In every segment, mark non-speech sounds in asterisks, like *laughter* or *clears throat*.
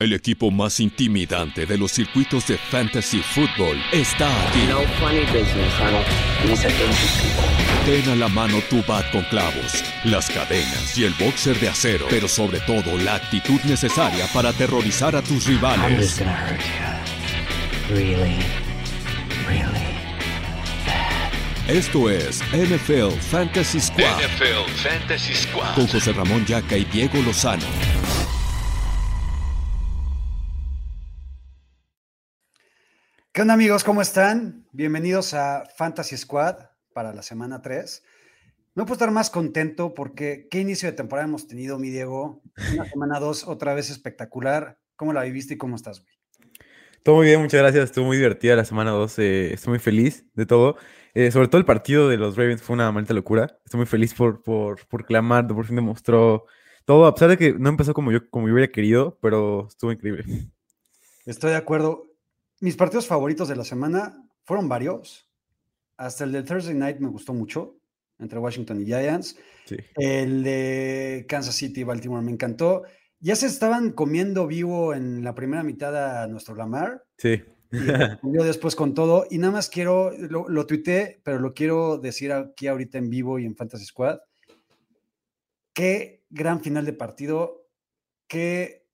El equipo más intimidante de los circuitos de fantasy football está aquí. No funny business, honey. Ten a la mano tu bat con clavos, las cadenas y el boxer de acero, pero sobre todo la actitud necesaria para aterrorizar a tus rivales. Really, really. Esto es NFL Fantasy Squad NFL Fantasy Squad. con José Ramón Yaca y Diego Lozano. ¿Qué onda amigos? ¿Cómo están? Bienvenidos a Fantasy Squad para la semana 3. No puedo estar más contento porque qué inicio de temporada hemos tenido, mi Diego. Una semana 2 otra vez espectacular. ¿Cómo la viviste y cómo estás, güey? Todo muy bien, muchas gracias. Estuvo muy divertida la semana 2. eh, estoy muy feliz de todo. Eh, sobre todo el partido de los Ravens fue una maldita locura. Estoy muy feliz por, por, por clamar, por fin demostró todo, a pesar de que no empezó como yo, como yo hubiera querido, pero estuvo increíble. Estoy de acuerdo. Mis partidos favoritos de la semana fueron varios. Hasta el del Thursday Night me gustó mucho, entre Washington y Giants. Sí. El de Kansas City y Baltimore me encantó. Ya se estaban comiendo vivo en la primera mitad a nuestro Lamar. Sí. Y respondió después con todo. Y nada más quiero, lo, lo tuiteé, pero lo quiero decir aquí ahorita en vivo y en Fantasy Squad. Qué gran final de partido. Qué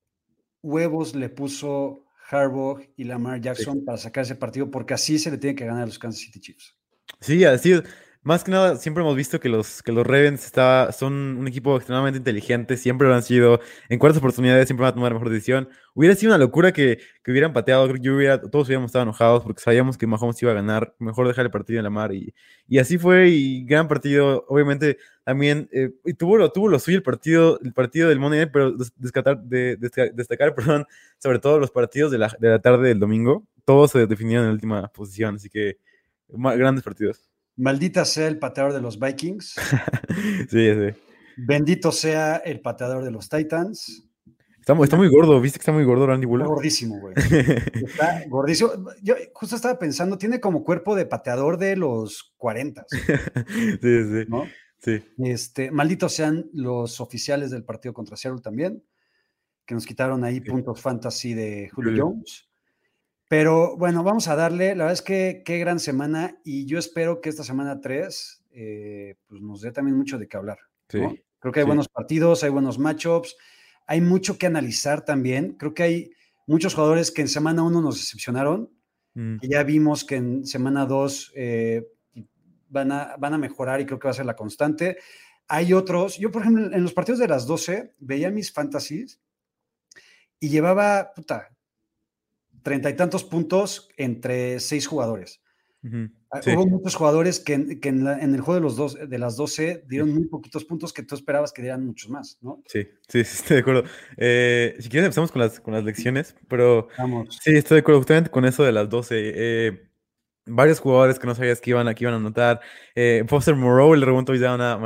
huevos le puso Harbaugh y Lamar Jackson para sacar ese partido, porque así se le tiene que ganar a los Kansas City Chiefs. Sí, así es. Más que nada, siempre hemos visto que los, que los Ravens está, son un equipo extremadamente inteligente, siempre lo han sido. En cuartas oportunidades siempre van a tomar mejor decisión. Hubiera sido una locura que, que hubieran pateado, creo que hubiera, todos hubiéramos estado enojados porque sabíamos que Mahomes iba a ganar. Mejor dejar el partido en la mar. Y, y así fue, y gran partido. Obviamente, también eh, y tuvo, lo, tuvo lo suyo el partido, el partido del Monday Night, pero des- descatar- de- desca- destacar, *laughs* perdón, sobre todo los partidos de la, de la tarde del domingo. Todos se definieron en la última posición, así que grandes partidos. Maldita sea el pateador de los Vikings. *laughs* Sí, sí. Bendito sea el pateador de los Titans. Está, está muy gordo, ¿viste que está muy gordo Randy Está Bullock? gordísimo, güey. *laughs* Está gordísimo. Yo justo estaba pensando, tiene como cuerpo de pateador de los 40, *laughs* sí, sí, ¿no? sí. Este, malditos sean los oficiales del partido contra Seattle también, que nos quitaron ahí Sí. puntos fantasy de Julio Julio. Jones. Pero bueno, vamos a darle. La verdad es que qué gran semana y yo espero que esta semana 3 pues nos dé también mucho de qué hablar. Sí. ¿no? Creo que hay sí. buenos partidos, hay buenos matchups, hay mucho que analizar también. Creo que hay muchos jugadores que en semana 1 nos decepcionaron, Mm, que ya vimos que en semana 2 van, a, van a mejorar y creo que va a ser la constante. Hay otros, yo por ejemplo en los partidos de las 12 veía mis fantasies y llevaba, puta, treinta y tantos puntos entre seis jugadores. Ah, sí. Hubo muchos jugadores que, en, que en la- en el juego de, los dos, de las 12 dieron muy poquitos puntos que tú esperabas que dieran muchos más, ¿no? Sí, sí, *laughs* sí, estoy de acuerdo. Eh, si quieres empezamos con las, con las lecciones, pero Vamos. sí, estoy de acuerdo justamente con eso de las 12. eh, varios jugadores que no sabías que iban a, que iban a anotar. Eh, Foster Moreau le un touchdown a,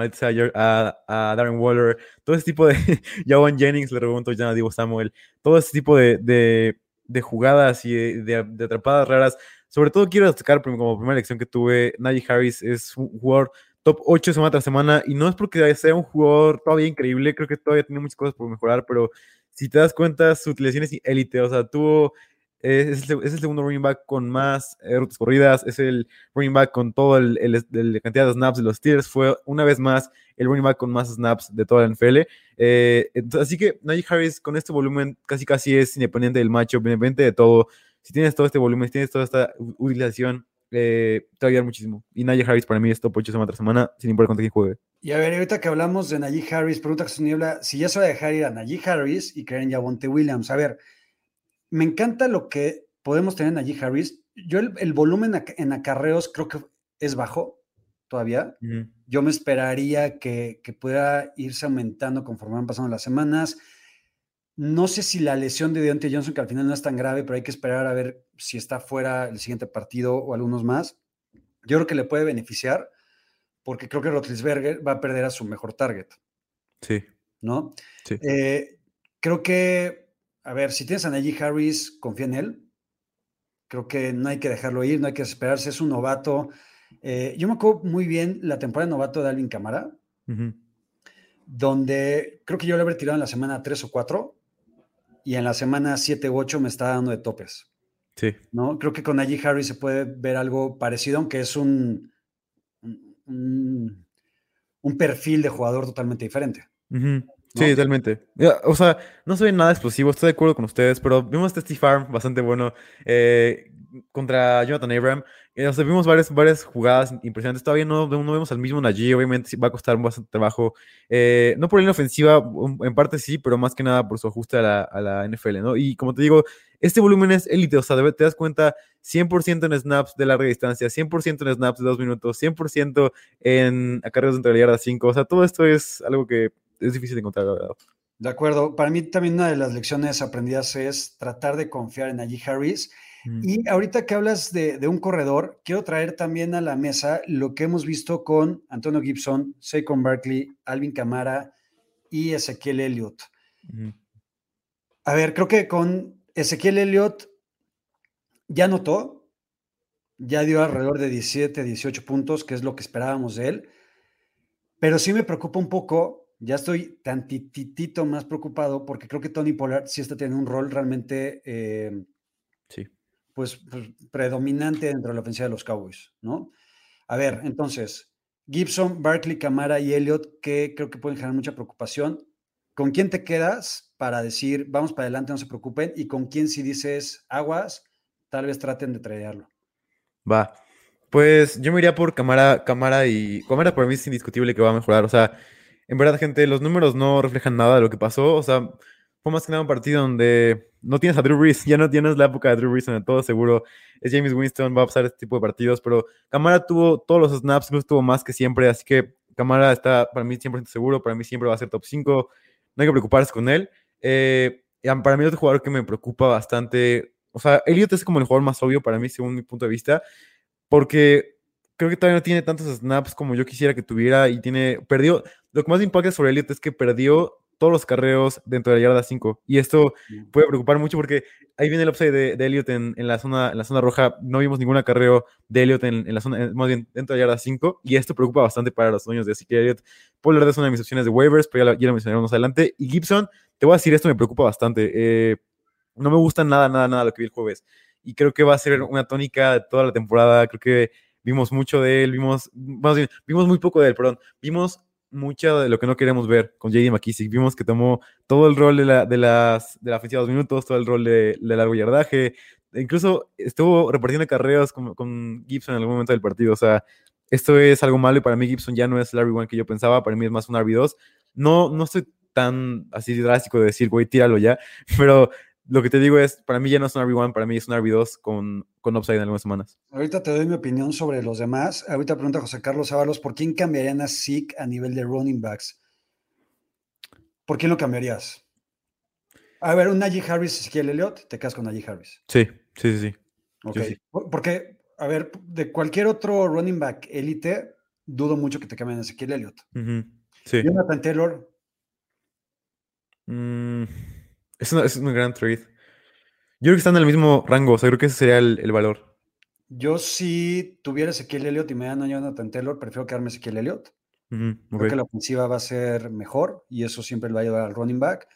a, a Darren Waller. Todo ese tipo de... *laughs* Jawan Jennings le un touchdown a Divo Samuel. Todo ese tipo de, de, de jugadas y de, atrapadas raras. Sobre todo quiero destacar como primera lección que tuve, Najee Harris es un jugador top 8 semana tras semana y no es porque sea un jugador todavía increíble, creo que todavía tiene muchas cosas por mejorar, pero si te das cuenta, su utilización es élite, o sea, tuvo, es, el, segundo running back con más eh, rutas corridas, es el running back con el- la cantidad de snaps de los Steelers, fue una vez más el running back con más snaps de toda la NFL. Eh, así que Najee Harris con este volumen casi casi es independiente del macho, independiente de todo. Si tienes todo este volumen, si tienes toda esta utilización, eh, te va a ayudar muchísimo. Y Najee Harris para mí es top 8 semana tras semana, sin importar contra quién juegue. Y a ver, ahorita que hablamos de Najee Harris, pregunta Jesús Niebla, si ya se va a dejar ir a Najee Harris y creer en Javonte Williams. A ver, me encanta lo que podemos tener en Najee Harris. Yo el, el volumen en acarreos creo que es bajo todavía. Yo me esperaría que, que pudiera irse aumentando conforme van pasando las semanas. No sé si la lesión de Deontay Johnson, que al final no es tan grave, pero hay que esperar a ver si está fuera el siguiente partido o algunos más. Yo creo que le puede beneficiar porque creo que Rotlisberger va a perder a su mejor target, Sí, ¿no? sí. Eh, creo que, a ver, si tienes a Najee Harris, confía en él. Creo que no hay que dejarlo ir, no hay que esperarse, es un novato. Eh, yo me acuerdo muy bien la temporada de novato de Alvin Camara, donde creo que yo le habría tirado en la semana 3 o 4 y en la semana 7 u 8 me está dando de topes. Sí. ¿no? Creo que con Najee Harris se puede ver algo parecido, aunque es un, un, un perfil de jugador totalmente diferente. Ujú. Sí, totalmente. O sea, no soy nada explosivo, estoy de acuerdo con ustedes, pero vimos este Steve Farm bastante bueno eh, contra Jonathan Abram. Eh, o sea, vimos varias, varias jugadas impresionantes. Todavía no, no vemos al mismo Najee, obviamente va a costar bastante trabajo. Eh, no por la ofensiva, en parte sí, pero más que nada por su ajuste a la, a la NFL, ¿no? Y como te digo, este volumen es élite, o sea, te das cuenta 100% en snaps de larga distancia, 100% en snaps de dos minutos, 100% en acarreos de la yarda 5. O sea, todo esto es algo que es difícil de encontrar, la verdad. De acuerdo. Para mí también una de las lecciones aprendidas es tratar de confiar en Najee Harris. Y ahorita que hablas de, de un corredor, quiero traer también a la mesa lo que hemos visto con Antonio Gibson, Saquon Barkley, Alvin Camara y Ezequiel Elliott. Ujú. A ver, creo que con Ezequiel Elliott ya anotó, ya dio alrededor de 17, 18 puntos, que es lo que esperábamos de él. Pero sí me preocupa un poco, ya estoy tantitito más preocupado porque creo que Tony Pollard sí está teniendo un rol realmente eh, Sí. pues, pues, predominante dentro de la ofensiva de los Cowboys, ¿no? A ver, entonces, Gibson, Barkley, Camara y Elliott, que creo que pueden generar mucha preocupación. ¿Con quién te quedas para decir, vamos para adelante, no se preocupen? ¿Y con quién si dices, aguas, tal vez traten de tradearlo? Va. Pues yo me iría por Camara, Camara y. Camara para mí es indiscutible que va a mejorar. O sea, en verdad, gente, los números no reflejan nada de lo que pasó. O sea, fue más que nada un partido donde no tienes a Drew Brees. Ya no tienes la época de Drew Brees donde todo seguro es James Winston, va a pasar este tipo de partidos. Pero Camara tuvo todos los snaps, incluso tuvo más que siempre. Así que Camara está para mí 100% seguro. Para mí siempre va a ser top 5. No hay que preocuparse con él. Eh, para mí, otro jugador que me preocupa bastante. O sea, Elliot es como el jugador más obvio para mí, según mi punto de vista porque creo que todavía no tiene tantos snaps como yo quisiera que tuviera y tiene, perdió, lo que más impacta sobre Elliot es que perdió todos los carreos dentro de la yarda 5 y esto puede preocupar mucho porque ahí viene el upside de, de Elliot en, en la zona, en la zona roja, no vimos ningún acarreo de Elliot en, en la zona, más bien dentro de la yarda 5 y esto preocupa bastante para los dueños de así que Elliot, Pollard es una de mis opciones de waivers, pero ya, lo- ya lo mencionaremos más adelante. Y Gibson, te voy a decir esto me preocupa bastante, eh, no me gusta nada, nada, nada lo que vi el jueves y creo que va a ser una tónica de toda la temporada. Creo que vimos mucho de él, vimos, más bien, vimos muy poco de él, perdón. Vimos mucho de lo que no queremos ver con JD McKissick. Vimos que tomó todo el rol de la, de las, de la ofensiva de dos minutos, todo el rol de, de largo yardaje. E incluso estuvo repartiendo carreras con, con Gibson en algún momento del partido. O sea, esto es algo malo y para mí Gibson ya no es el RB1 que yo pensaba. Para mí es más un RB2. No, no estoy tan así drástico de decir, güey, tíralo ya, *laughs* pero lo que te digo es, para mí ya no es un RB1, para mí es un RB2 con, con upside en algunas semanas. Ahorita te doy mi opinión sobre los demás. Ahorita pregunta José Carlos Ábalos, ¿por quién cambiarían a Zeke a nivel de running backs? ¿Por quién lo cambiarías? A ver, un Najee Harris, Ezequiel Elliott, te quedas con Najee Harris. Sí, sí, sí, sí. Ok. sí. Porque, a ver, de cualquier otro running back élite, dudo mucho que te cambien a Ezequiel Elliott. Ujú, sí. Jonathan Taylor, Mm, es, una- es un gran trade. Yo creo que están en el mismo rango, o sea, creo que ese sería el, el valor. yo si tuviera Ezequiel Elliott y me dan a Jonathan Taylor, prefiero quedarme Ezequiel Elliott. Creo que la ofensiva va a ser mejor y eso siempre le va a ayudar al running back.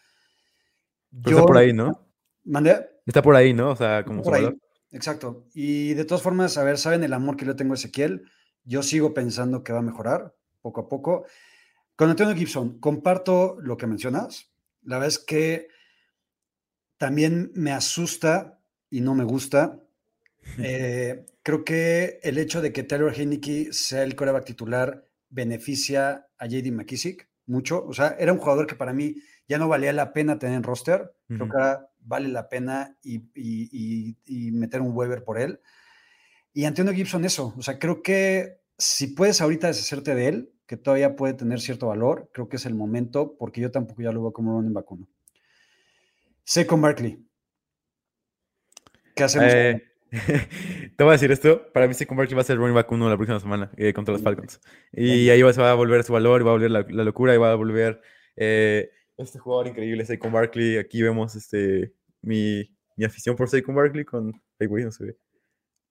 Pero está por ahí, ¿no? ¿Mandé? Está por ahí, ¿no? O sea, como Por ahí. Exacto. Y de todas formas, a ver, ¿saben el amor que yo tengo a Ezequiel? Yo sigo pensando que va a mejorar poco a poco. Con Antonio Gibson, comparto lo que mencionas. La verdad es que también me asusta y no me gusta. Eh, creo que el hecho de que Taylor Heineke sea el coreback titular beneficia a JD McKissick mucho. O sea, era un jugador que para mí ya no valía la pena tener en roster. Creo que ahora vale la pena y, y- y- y meter un waiver por él. Y Antonio Gibson, eso. O sea, creo que si puedes ahorita deshacerte de él, que todavía puede tener cierto valor, creo que es el momento, porque yo tampoco ya lo veo como running back con Barkley. ¿Qué hacemos? Eh, *laughs* te voy a decir esto. Para mí, Saquon Barkley va a ser running back 1 la próxima semana eh, contra los Falcons. Y ahí va- se va a volver su valor, va a volver la, la locura, y va a volver eh, este jugador increíble, Saquon Barkley. Aquí vemos este, mi, mi afición por Saquon Barkley con... Ay, güey, no se ve.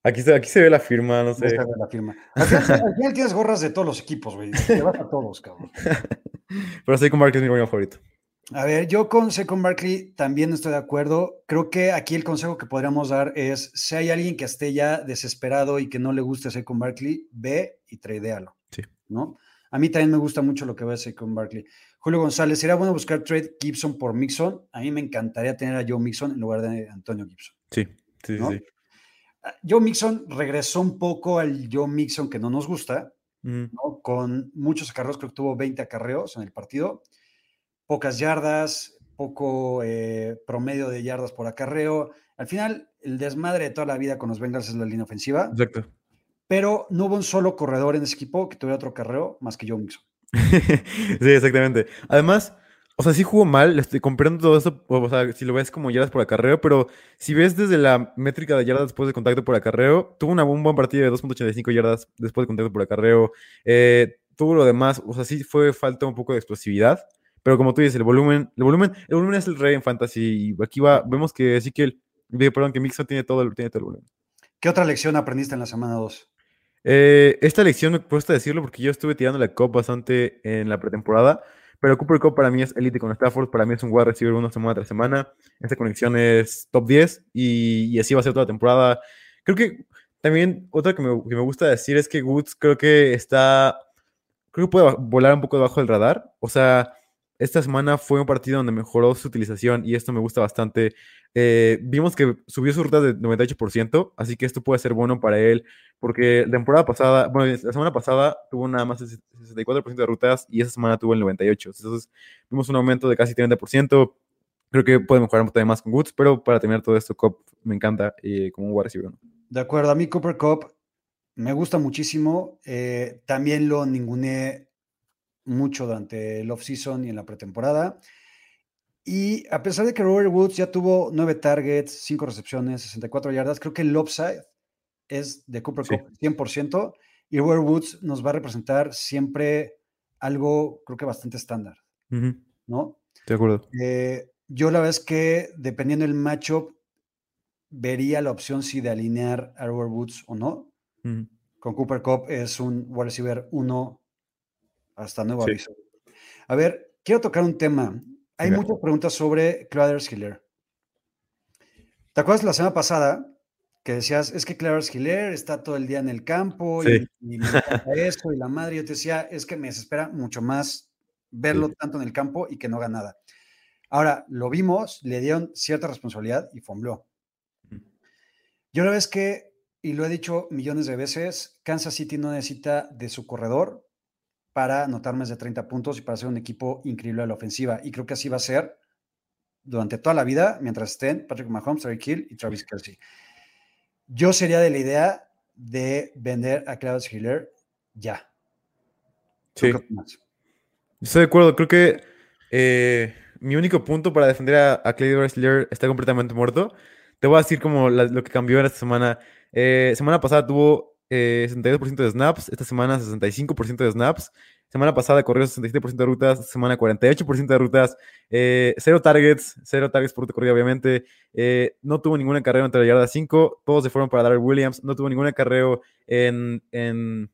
Aquí se, aquí se ve la firma, no sé. Esta es la firma. Al final, tienes gorras de todos los equipos, güey. Te vas a todos, cabrón. *laughs* Pero Saquon Barkley es mi running favorito. A ver, yo con Second Barkley también estoy de acuerdo. Creo que aquí el consejo que podríamos dar es, si hay alguien que esté ya desesperado y que no le guste Second Barkley, ve y tradealo. Sí. ¿no? A mí también me gusta mucho lo que ve Second Barkley. Julio González, ¿sería bueno buscar trade Gibson por Mixon? A mí me encantaría tener a Joe Mixon en lugar de Antonio Gibson. Sí, sí, ¿no? sí. Ah, Joe Mixon regresó un poco al Joe Mixon que no nos gusta. ¿no? Con muchos acarreos, creo que tuvo 20 acarreos en el partido, pocas yardas, poco eh, promedio de yardas por acarreo. Al final, el desmadre de toda la vida con los Bengals es la línea ofensiva, Exacto. pero no hubo un solo corredor en ese equipo que tuviera otro acarreo más que Joe Mixon. *laughs* sí, exactamente. Además, o sea, sí jugó mal, estoy comprando todo eso, o sea, si lo ves como yardas por acarreo, pero si ves desde la métrica de yardas después de contacto por acarreo, tuvo una, un buen partido de 2.85 yardas después de contacto por acarreo, eh, tuvo lo demás, o sea, sí fue falta un poco de explosividad, pero como tú dices, el volumen, el volumen, el volumen es el rey en fantasy, y aquí va, vemos que sí que el, perdón, que Mixon tiene todo, el- tiene todo el volumen. ¿Qué otra lección aprendiste en la semana 2? Eh, esta lección me cuesta decirlo porque yo estuve tirando la Cup bastante en la pretemporada, pero Cooper Cup para mí es elite con Stafford, para mí es un wide receiver uno semana tras semana. Esta conexión es top 10 y, y así va a ser toda la temporada. Creo que también otra que me, que me gusta decir es que Woods creo que está, creo que puede volar un poco debajo del radar. O sea, esta semana fue un partido donde mejoró su utilización y esto me gusta bastante. Eh, vimos que subió su ruta de 98%, así que esto puede ser bueno para él, porque la temporada pasada, bueno, la semana pasada tuvo nada más el 64% de rutas y esa semana tuvo el 98%. Entonces vimos un aumento de casi 30%. Creo que puede mejorar todavía más con Woods, pero para terminar todo esto, Cobb me encanta eh, como un. De acuerdo, a mí Cooper Cup me gusta muchísimo. eh, también lo ninguneé mucho durante el off-season y en la pretemporada. Y a pesar de que Robert Woods ya tuvo nueve targets, cinco recepciones, 64 yardas, creo que el upside es de Cooper Sí. Cup 100%. Y Robert Woods nos va a representar siempre algo, creo que bastante estándar, ¿no? De acuerdo. Eh, yo la verdad es que dependiendo del matchup, vería la opción si de alinear a Robert Woods o no. Con Cooper Cup es un wide receiver 1 hasta nuevo Sí. aviso. A ver, quiero tocar un tema. Hay muchas preguntas sobre Clarence Hiller. ¿Te acuerdas la semana pasada que decías, es que Clarence Hiller está todo el día en el campo Sí. y, y me encanta eso y la madre? Yo te decía, es que me desespera mucho más verlo Sí. tanto en el campo y que no haga nada. Ahora, lo vimos, le dieron cierta responsabilidad y fombleó. Ujú. Yo la vez que, y lo he dicho millones de veces, Kansas City no necesita de su corredor para anotar más de 30 puntos y para ser un equipo increíble a la ofensiva. Y creo que así va a ser durante toda la vida, mientras estén Patrick Mahomes, Terry Hill y Travis Kelsey. Yo sería de la idea de vender a Klaus Hiller ya. ¿Tú Sí. Estoy de acuerdo, creo que eh, mi único punto para defender a, a Clay Wrestler está completamente muerto. Te voy a decir como la- lo que cambió en esta semana. Eh, semana pasada tuvo eh, 62% de snaps, esta semana 65% de snaps. Semana pasada corrió 67% de rutas, semana 48% de rutas, eh, cero targets, cero targets por corrida, obviamente. Eh, no tuvo ningún carrera entre la yarda 5, todos se fueron para Darrell Williams, no tuvo ningún acarreo en, en,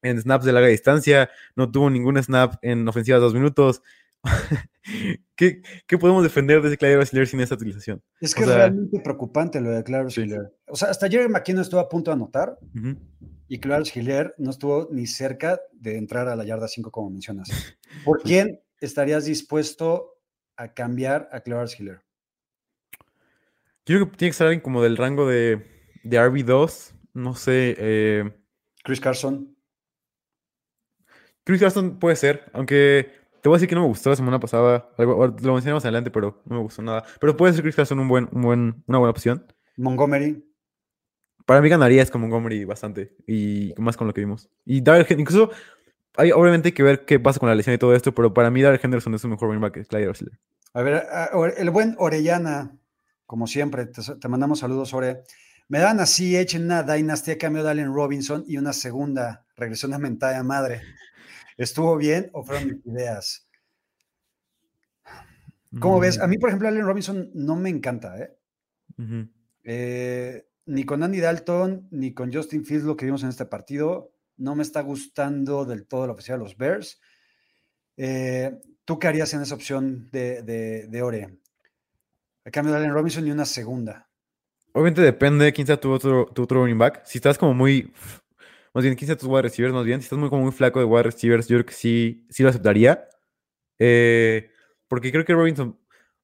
en snaps de larga distancia, no tuvo ningún snap en ofensivas de dos minutos. *laughs* ¿Qué, qué podemos defender de Clyde Wrestler sin esa utilización? Es O que es sea- realmente preocupante lo de Clarence Sí. Hiller. O sea, hasta Jerry McKinnon estuvo a punto de anotar y Clarence Hiller no estuvo ni cerca de entrar a la yarda 5, como mencionas. *laughs* ¿Por quién estarías dispuesto a cambiar a Clarence Hiller? Yo creo que tiene que ser alguien como del rango de, de RB2, no sé. eh, Chris Carson. Chris Carson puede ser, aunque te voy a decir que no me gustó la semana pasada. lo mencionamos adelante, pero no me gustó nada. Pero puede ser Chris Carson un buen, un buen, una buena opción. Montgomery. Para mí ganaría es como Montgomery bastante. Y más con lo que vimos. Y Darrell incluso hay, obviamente hay que ver qué pasa con la lesión y todo esto, pero para mí Darrell Henderson es un mejor running back que Clyde Wrestler. A ver, el buen Orellana, como siempre, te, te mandamos saludos, Ore. Me dan así, echen una dinastía cambio de Allen Robinson y una segunda regresión a mentada de madre. ¿Estuvo bien o fueron mis ideas? ¿Cómo ves? A mí, por ejemplo, Allen Robinson no me encanta, ¿eh? Eh, ni con Andy Dalton, ni con Justin Fields, lo que vimos en este partido, no me está gustando del todo la oficina de los Bears. Eh, ¿Tú qué harías en esa opción de, de, de Ore? A cambio de Allen Robinson y una segunda. Obviamente depende de quién sea tu otro, tu otro running back. Si estás como muy. Más bien, quién sea tus wide receivers, más bien. Si estás muy, como muy flaco de wide receivers, yo creo que sí, sí lo aceptaría. Eh, porque creo que Robinson.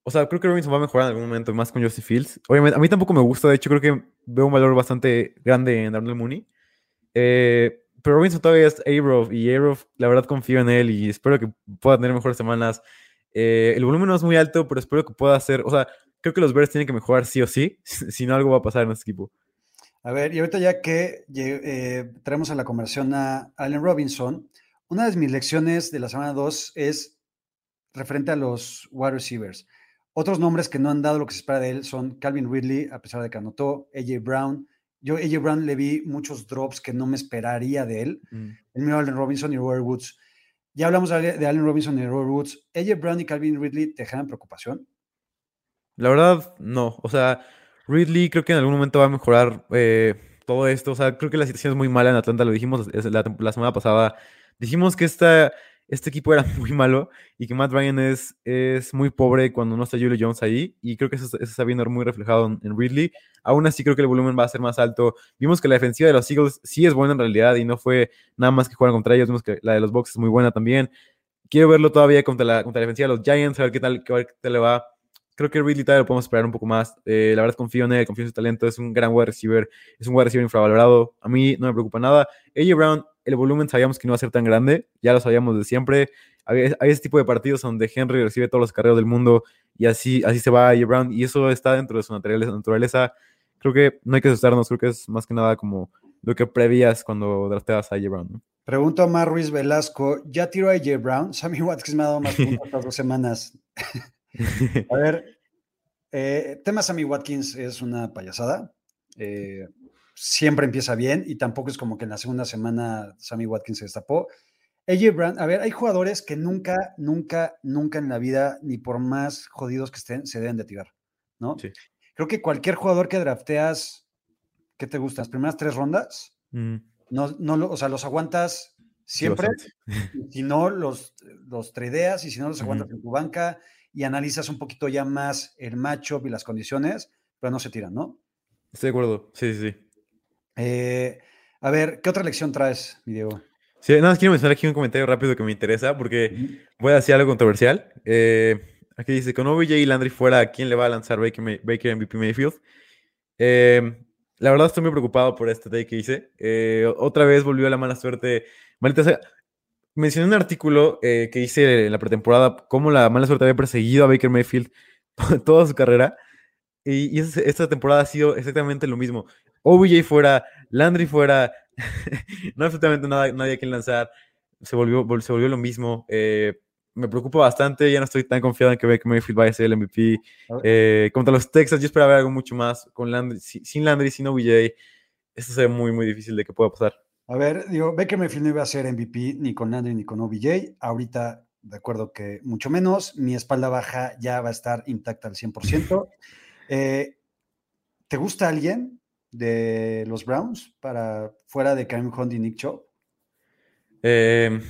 O sea, creo que Robinson va a mejorar en algún momento más con Justin Fields. Obviamente, a mí tampoco me gusta. De hecho, creo que veo un valor bastante grande en Darnell Mooney. Eh, pero Robinson todavía es A-Rov y A-Rov, la verdad, confío en él y espero que pueda tener mejores semanas. Eh, el volumen no es muy alto, pero espero que pueda hacer. O sea, creo que los Bears tienen que mejorar sí o sí, *laughs* si no algo va a pasar en este equipo. A ver, y ahorita ya que eh, traemos a la conversación a Allen Robinson, una de mis lecciones de la semana 2 es referente a los wide receivers. Otros nombres que no han dado lo que se espera de él son Calvin Ridley, a pesar de que anotó, AJ Brown. Yo AJ Brown le vi muchos drops que no me esperaría de él. Mm. El mío Allen Robinson y Robert Woods. Ya hablamos de Allen Robinson y Robert Woods. AJ Brown y Calvin Ridley te generan preocupación. La verdad, no. O sea, Ridley creo que en algún momento va a mejorar eh, todo esto. O sea, creo que la situación es muy mala en Atlanta. Lo dijimos la, semana pasada. Dijimos que esta, este equipo era *laughs* muy malo y que Matt Ryan es, es muy pobre cuando no está Julio Jones ahí. Y creo que eso, está viendo muy reflejado en, en Ridley. Aún así, creo que el volumen va a ser más alto. Vimos que la defensiva de los Eagles sí es buena en realidad y no fue nada más que jugar contra ellos. Vimos que la de los Bucks es muy buena también. Quiero verlo todavía contra la, contra la defensiva de los Giants, a ver qué tal, qué, qué tal le va creo que Ridley todavía podemos esperar un poco más. Eh, la verdad confío en él, confío en su talento, es un gran wide receiver, es un wide receiver infravalorado. A mí no me preocupa nada. AJ Brown, el volumen sabíamos que no iba a ser tan grande, ya lo sabíamos de siempre. Hay, hay ese tipo de partidos donde Henry recibe todos los carreros del mundo y así, así se va AJ Brown y eso está dentro de su naturaleza. Creo que no hay que asustarnos, creo que es más que nada como lo que prevías cuando drafteas a AJ Brown. Pregunto a Mar Ruiz Velasco, ¿ya tiró a AJ Brown? Sammy Watkins me ha dado más puntos *laughs* estas dos semanas. *laughs* A ver, eh, tema Sammy Watkins es una payasada. Eh, siempre empieza bien y tampoco es como que en la segunda semana Sammy Watkins se destapó. AJ Brown, a ver, hay jugadores que nunca, nunca, nunca en la vida, ni por más jodidos que estén, se deben de tirar, ¿no? Sí. Creo que cualquier jugador que drafteas, ¿qué te gusta? Las primeras tres rondas, Mm, no, no, o sea, los aguantas siempre, si no, los, los tradeas y si no, los aguantas en tu banca y analizas un poquito ya más el matchup y las condiciones, pero no se tiran, ¿no? Estoy de acuerdo, sí, sí, sí. Eh, a ver, ¿qué otra lección traes, mi Diego? Sí, nada más quiero mencionar aquí un comentario rápido que me interesa porque voy a decir algo controversial. Eh, aquí dice, con OBJ y Landry fuera, ¿a quién le va a lanzar Baker, Baker MVP Mayfield? Eh, la verdad estoy muy preocupado por este take que hice. Eh, otra vez volvió la mala suerte. Maldita sea. Mencioné un artículo eh, que hice en la pretemporada, cómo la mala suerte había perseguido a Baker Mayfield *laughs* toda su carrera. Y, y es- esta temporada ha sido exactamente lo mismo. OBJ fuera, Landry fuera, *laughs* no absolutamente nada, nadie a quien lanzar. Se volvió, vol- se volvió lo mismo. Eh, me preocupa bastante, ya no estoy tan confiado en que Baker Mayfield vaya a ser el MVP. Eh, contra los Texas, yo esperaba ver algo mucho más. Con Landry, si- sin Landry, sin OBJ, esto se ve muy, muy difícil de que pueda pasar. A ver, digo, Baker Mayfield no iba a ser MVP ni con Landry ni con OBJ. Ahorita, de acuerdo que mucho menos. Mi espalda baja ya va a estar intacta al 100%. Eh, ¿Te gusta alguien de los Browns para fuera de Kareem Hunt y Nick Chubb? Eh,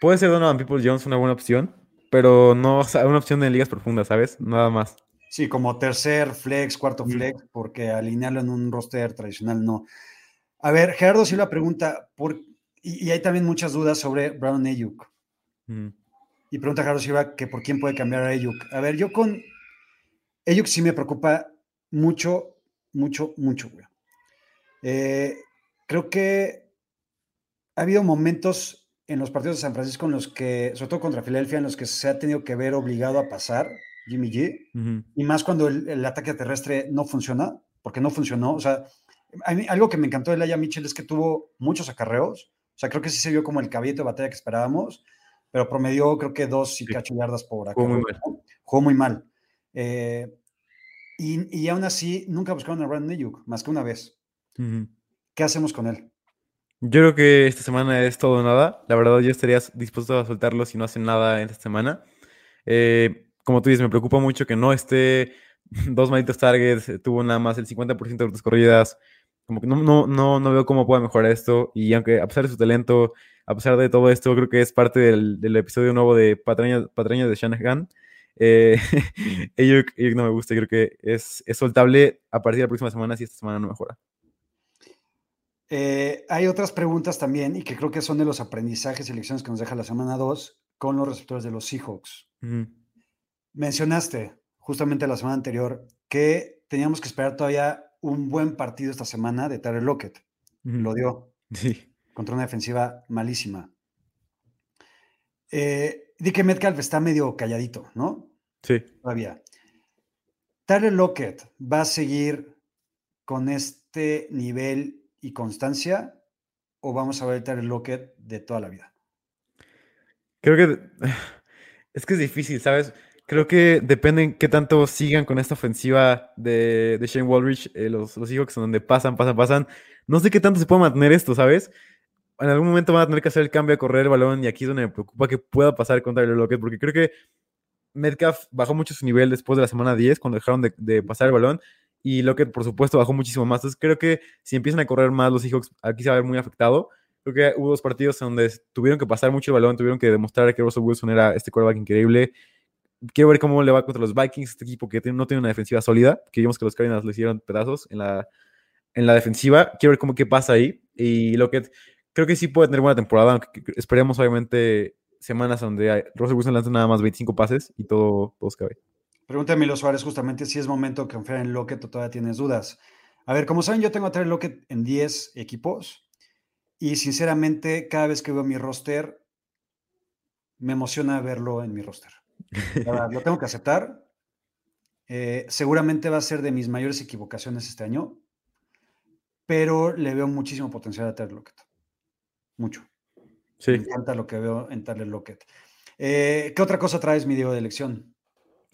puede ser Donovan People Jones una buena opción, pero no o sea, una opción en ligas profundas, ¿sabes? Nada más. Sí, como tercer flex, cuarto flex, porque alinearlo en un roster tradicional no. A ver, Gerardo Silva pregunta, por, y, y hay también muchas dudas sobre Brown Ayuk. Mm. Y pregunta Gerardo Silva que por quién puede cambiar a Ayuk. A ver, yo con Ayuk sí me preocupa mucho, mucho, mucho, güey. Eh, creo que ha habido momentos en los partidos de San Francisco en los que, sobre todo contra Filadelfia, en los que se ha tenido que ver obligado a pasar Jimmy G. Y más cuando el, el ataque terrestre no funciona, porque no funcionó. O sea, a mí, algo que me encantó de Laia Mitchell es que tuvo muchos acarreos. O sea, creo que sí se vio como el caballito de batalla que esperábamos, pero promedió creo que dos y cacho yardas por Jugó muy. ¿no? Jugó muy mal. Eh, y, y aún así, nunca buscaron a Brandon Ayuk, más que una vez. ¿Qué hacemos con él? Yo creo que esta semana es todo o nada. La verdad, yo estaría dispuesto a soltarlo si no hacen nada esta semana. Eh, como tú dices, me preocupa mucho que no esté *laughs* dos malditos targets. Tuvo nada más el 50% de rutas corridas. Como que no, no, no, no veo cómo pueda mejorar esto. Y aunque a pesar de su talento, a pesar de todo esto, creo que es parte del, del episodio nuevo de Patrañas, Patrañas de Shanahan. Eh, *laughs* Ayuk, no me gusta, creo que es, es soltable a partir de la próxima semana si esta semana no mejora. Eh, hay otras preguntas también y que creo que son de los aprendizajes y lecciones que nos deja la semana 2 con los receptores de los Seahawks. Mencionaste justamente la semana anterior que teníamos que esperar todavía un buen partido esta semana de Tyler Lockett. Lo dio Sí, contra una defensiva malísima. Eh, di que Metcalf está medio calladito, ¿no? sí. Todavía. Tyler Lockett va a seguir con este nivel y constancia o vamos a ver Tyler Lockett de toda la vida. Creo que *sighs* es que es difícil, ¿sabes? Creo que depende en qué tanto sigan con esta ofensiva de, de Shane Waldrich, eh, los, los Seahawks, donde pasan, pasan, pasan. No sé qué tanto se puede mantener esto, ¿sabes? En algún momento van a tener que hacer el cambio a correr el balón y aquí es donde me preocupa que pueda pasar con Tyler Lockett, porque creo que Metcalf bajó mucho su nivel después de la semana 10, cuando dejaron de, de pasar el balón, y Lockett, por supuesto, bajó muchísimo más. Entonces creo que si empiezan a correr más los Seahawks, aquí se va a ver muy afectado. Creo que hubo dos partidos en donde tuvieron que pasar mucho el balón, tuvieron que demostrar que Russell Wilson era este quarterback increíble. Quiero ver cómo le va contra los Vikings, este equipo que no tiene una defensiva sólida, que vimos que los Cardinals le hicieron pedazos en la, en la defensiva. Quiero ver cómo qué pasa ahí. Y Lockett creo que sí puede tener buena temporada, aunque esperemos obviamente semanas donde Russell Wilson lanza nada más 25 pases y todo, todo se cabe. Pregunta a Milo Suárez justamente si es momento de confiar en Lockett o todavía tienes dudas. A ver, como saben, yo tengo a Tyler Lockett en 10 equipos y sinceramente cada vez que veo mi roster me emociona verlo en mi roster. Lo tengo que aceptar. Eh, seguramente va a ser de mis mayores equivocaciones este año, pero le veo muchísimo potencial a Tyler Lockett. Mucho. Sí. Me encanta lo que veo en Tyler Lockett. Eh, ¿Qué otra cosa traes, mi Diego de elección?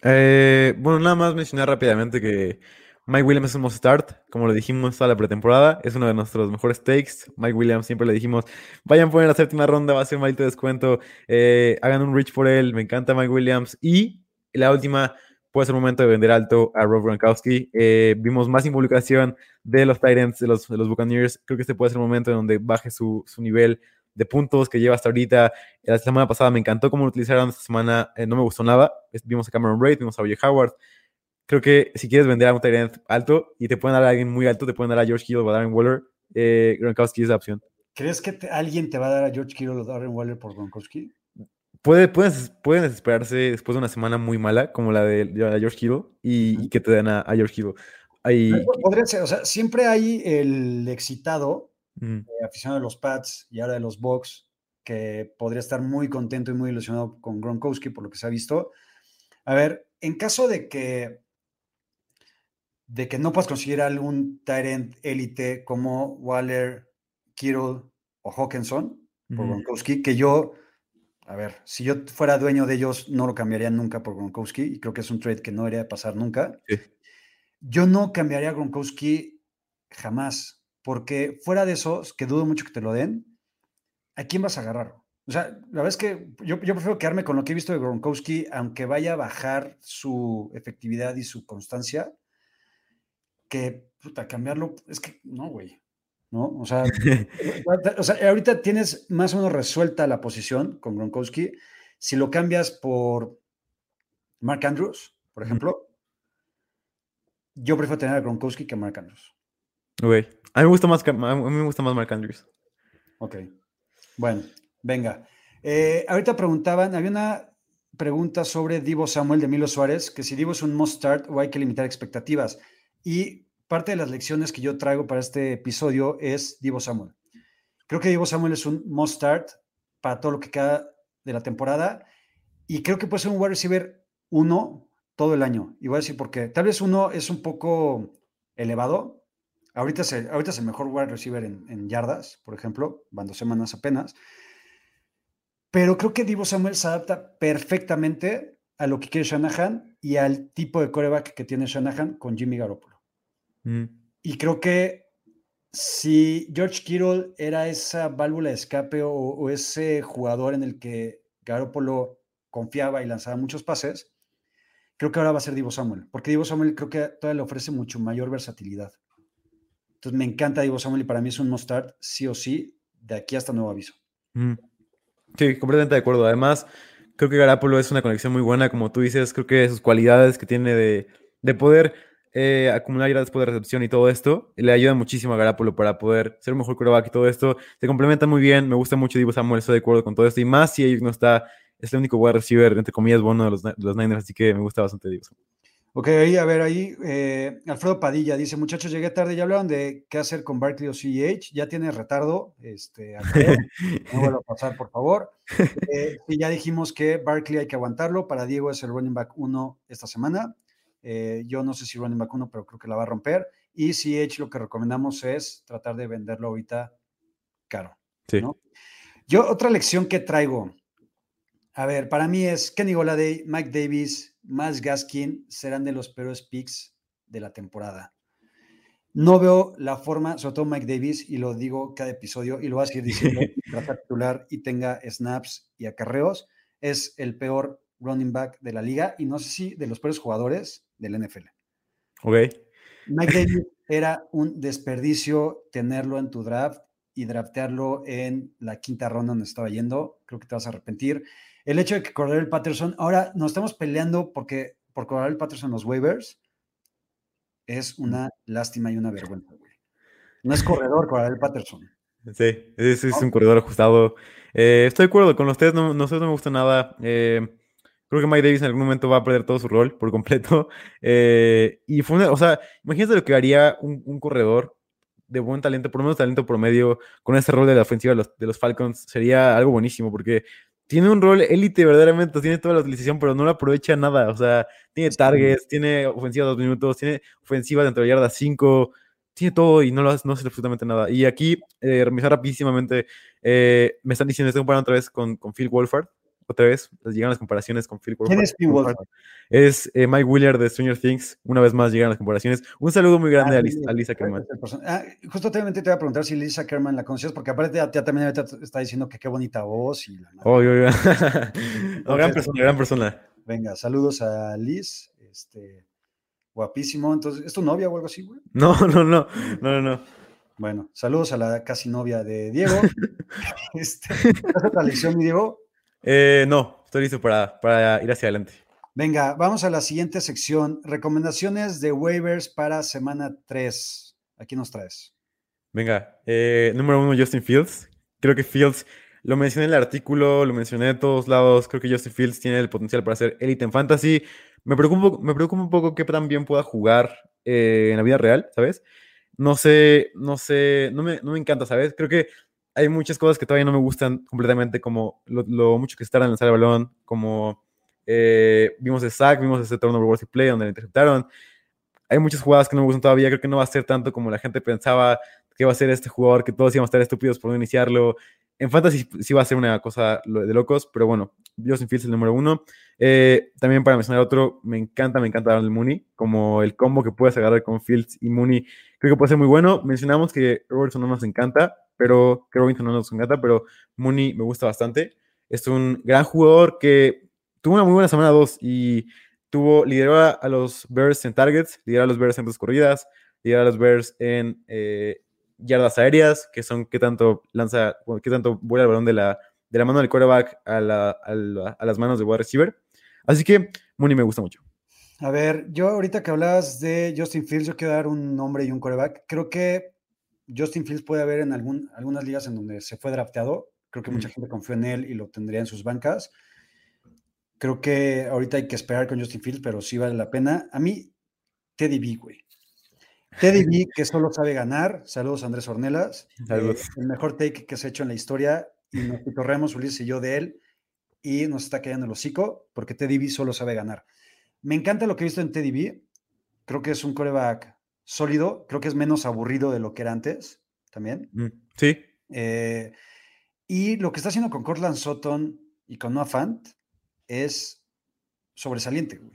Eh, bueno, nada más mencionar rápidamente que Mike Williams es un must start, como lo dijimos toda la pretemporada, es uno de nuestros mejores takes. Mike Williams siempre le dijimos, vayan por la séptima ronda, va a ser un maldito descuento, eh, hagan un reach por él, me encanta Mike Williams. Y la última, puede ser momento de vender alto a Rob Gronkowski. Eh, vimos más involucración de los Titans, de los, de los Buccaneers. Creo que este puede ser el momento en donde baje su, su nivel de puntos que lleva hasta ahorita. La semana pasada me encantó cómo lo utilizaron, esta semana eh, no me gustó nada. Vimos a Cameron Braid, vimos a Oye Howard. Creo que si quieres vender a un end alto y te pueden dar a alguien muy alto, te pueden dar a George Hill o a Darren Waller, eh, Gronkowski es la opción. ¿Crees que te- alguien te va a dar a George Kittle o Darren Waller por Gronkowski? Puede, pueden, pueden desesperarse después de una semana muy mala, como la de, George Hill, y, y que te den a, a George Hill. Ahí, Podría ser, o sea, siempre hay el excitado, mm, eh, aficionado de los Pats y ahora de los Bucks, que podría estar muy contento y muy ilusionado con Gronkowski por lo que se ha visto. A ver, en caso de que de que no puedas conseguir algún end élite como Waller, Kittle o Hawkinson por. Gronkowski, que yo, a ver, si yo fuera dueño de ellos, no lo cambiaría nunca por Gronkowski, y creo que es un trade que no debería pasar nunca. Sí. Yo no cambiaría a Gronkowski jamás, porque fuera de esos, que dudo mucho que te lo den, ¿a quién vas a agarrar? O sea, la verdad es que yo, yo prefiero quedarme con lo que he visto de Gronkowski, aunque vaya a bajar su efectividad y su constancia, que puta, cambiarlo, es que no, güey. ¿No? O sea, *laughs* o sea, ahorita tienes más o menos resuelta la posición con Gronkowski. Si lo cambias por Mark Andrews, por ejemplo, yo prefiero tener a Gronkowski que a Mark Andrews. Ok. A mí me gusta más, a mí me gusta más Mark Andrews. Ok. Bueno, venga. Eh, ahorita preguntaban, había una pregunta sobre Divo Samuel de Milo Suárez, que si Divo es un must start o hay que limitar expectativas. Y parte de las lecciones que yo traigo para este episodio es Divo Samuel. Creo que Divo Samuel es un must start para todo lo que queda de la temporada y creo que puede ser un wide receiver uno todo el año. Y voy a decir por qué. Tal vez uno es un poco elevado. Ahorita es el, ahorita es el mejor wide receiver en, en yardas, por ejemplo, van dos semanas apenas. Pero creo que Divo Samuel se adapta perfectamente a lo que quiere Shanahan y al tipo de coreback que tiene Shanahan con Jimmy Garoppolo. Mm, Y creo que si George Kittle era esa válvula de escape o, o ese jugador en el que Garoppolo confiaba y lanzaba muchos pases, creo que ahora va a ser Divo Samuel, porque Divo Samuel creo que todavía le ofrece mucho mayor versatilidad. Entonces me encanta Divo Samuel y para mí es un must start, sí o sí, de aquí hasta nuevo aviso. Mm. Sí, completamente de acuerdo. Además, creo que Garapolo es una conexión muy buena, como tú dices, creo que sus cualidades que tiene de, de poder eh, acumular ya después de recepción y todo esto, le ayuda muchísimo a Garapolo para poder ser un mejor quarterback y todo esto. Se complementan muy bien, me gusta mucho Divo Samuel, estoy de acuerdo con todo esto, y más si ellos no está, es el único wide receiver, entre comillas, bueno de los, de los Niners, así que me gusta bastante Divo Samuel. Ok, ahí, a ver, ahí, eh, Alfredo Padilla dice, muchachos, llegué tarde, ya hablaron de qué hacer con Barkley o CEH, ya tiene retardo, este, *laughs* no vuelvo a pasar, por favor. Eh, y ya dijimos que Barkley hay que aguantarlo, para Diego es el running back 1 esta semana, eh, yo no sé si running back 1, pero creo que la va a romper, y CEH lo que recomendamos es tratar de venderlo ahorita caro. Sí. ¿no? Yo, otra lección que traigo, a ver, para mí es Kenny Goladay, Mike Davis, Miles Gaskin serán de los peores picks de la temporada. No veo la forma, sobre todo Mike Davis, y lo digo cada episodio, y lo voy a seguir diciendo, *laughs* titular y tenga snaps y acarreos, es el peor running back de la liga, y no sé si de los peores jugadores del NFL. Ok. Mike Davis era un desperdicio tenerlo en tu draft y draftearlo en la quinta ronda donde estaba yendo. Creo que te vas a arrepentir el hecho de que Cordell Patterson, ahora nos estamos peleando porque por Cordell Patterson los waivers, es una lástima y una vergüenza, güey. No es corredor Cordell Patterson. Sí, es, es un corredor ajustado. Eh, estoy de acuerdo con ustedes, no, no, no me gusta nada. Eh, creo que Mike Davis en algún momento va a perder todo su rol por completo. *laughs* Eh, y fue una, o sea, imagínate lo que haría un, un, corredor de buen talento, por lo menos talento promedio, con ese rol de la ofensiva de los, de los Falcons. Sería algo buenísimo porque tiene un rol élite verdaderamente, tiene toda la utilización, pero no lo aprovecha nada. O sea, tiene targets, tiene ofensiva dos minutos, tiene ofensiva dentro de yarda 5, tiene todo y no lo hace, no hace absolutamente nada. Y aquí, eh, revisar rapidísimamente, eh, me están diciendo, estoy comparando otra vez con, con Phil Wolford, otra vez, llegan las comparaciones con Phil ¿Quién es Phil Wolford? Es eh, Mike Willard de Stranger Things. Una vez más llegan las comparaciones. Un saludo muy grande ah, a, Lisa, a, Lisa Kerman. Ah, justo te, te iba a preguntar si Lisa Kerman la conocías, porque aparte ya, también te está diciendo que qué bonita voz. Y la oh, yo, yo. no, gran persona, gran persona. Venga, saludos a Liz. Este, guapísimo. Entonces, ¿es tu novia o algo así, güey? No, *laughs* no, no, no, no. Bueno, saludos a la casi novia de Diego. *laughs* *laughs* este, ¿Hace otra lección, mi Diego? Eh, no, estoy listo para, para ir hacia adelante. Venga, vamos a la siguiente sección. Recomendaciones de waivers para semana 3. Aquí nos traes. Venga, eh, número uno, Justin Fields. Creo que Fields, lo mencioné en el artículo, lo mencioné de todos lados. Creo que Justin Fields tiene el potencial para ser élite en fantasy. Me preocupa, me preocupa un poco qué tan bien pueda jugar eh, en la vida real, ¿sabes? No sé, no sé, no me, no me encanta, ¿sabes? Creo que hay muchas cosas que todavía no me gustan completamente, como lo, lo mucho que está en lanzar el balón, como eh, vimos el sack, vimos ese turnover worthy play donde le interceptaron. Hay muchas jugadas que no me gustan todavía, creo que no va a ser tanto como la gente pensaba que va a ser este jugador, que todos íbamos a estar estúpidos por no iniciarlo. En Fantasy sí va a ser una cosa de locos, pero bueno, Justin Fields el número uno. Eh, también para mencionar otro, me encanta, me encanta Darnell Mooney, como el combo que puedes agarrar con Fields y Mooney, creo que puede ser muy bueno. Mencionamos que Robertson no nos encanta, pero que Robinson no nos encanta, pero Mooney me gusta bastante. Es un gran jugador que tuvo una muy buena semana 2 y tuvo, lideró a, los Bears en targets, lideró a los Bears en dos corridas, lideró a los Bears en eh, yardas aéreas, que son qué tanto lanza, qué tanto vuela el balón de la, de la mano del quarterback a, la, a, la, a las manos del wide receiver. Así que Mooney me gusta mucho. A ver, yo ahorita que hablabas de Justin Fields, yo quiero dar un nombre y un quarterback. Creo que Justin Fields puede haber en algún, algunas ligas en donde se fue drafteado. Creo que mucha gente confió en él y lo tendría en sus bancas. Creo que ahorita hay que esperar con Justin Fields, pero sí vale la pena. A mí, Teddy B, güey. Teddy B, que solo sabe ganar. Saludos, Andrés Ornelas. Saludos. Eh, el mejor take que se ha hecho en la historia. Y nos corremos, Ulises y yo, de él. Y nos está cayendo el hocico, porque Teddy B solo sabe ganar. Me encanta lo que he visto en Teddy B. Creo que es un coreback sólido, creo que es menos aburrido de lo que era antes, también. Sí. Eh, y lo que está haciendo con Cortland Sutton y con Noah Fant es sobresaliente, güey.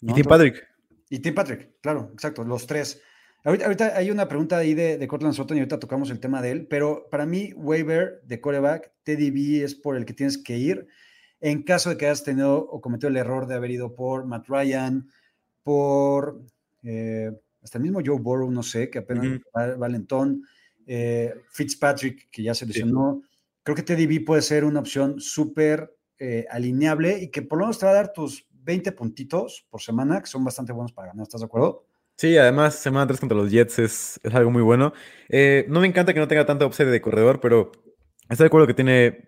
Y Tim Patrick. Y Tim Patrick, claro, exacto, los tres. Ahorita, ahorita hay una pregunta ahí de, de, Cortland Sutton y ahorita tocamos el tema de él, pero para mí, waiver de coreback, Teddy B es por el que tienes que ir en caso de que hayas tenido o cometido el error de haber ido por Matt Ryan, por... Eh, hasta el mismo Joe Burrow, no sé, que apenas Valentón, eh, Fitzpatrick, que ya se Sí. lesionó. Creo que Teddy B puede ser una opción súper eh, alineable y que por lo menos te va a dar tus 20 puntitos por semana, que son bastante buenos para ganar, ¿estás de acuerdo? Sí, además, semana 3 contra los Jets es, es algo muy bueno. Eh, no me encanta que no tenga tanta upside de corredor, pero estoy de acuerdo que tiene.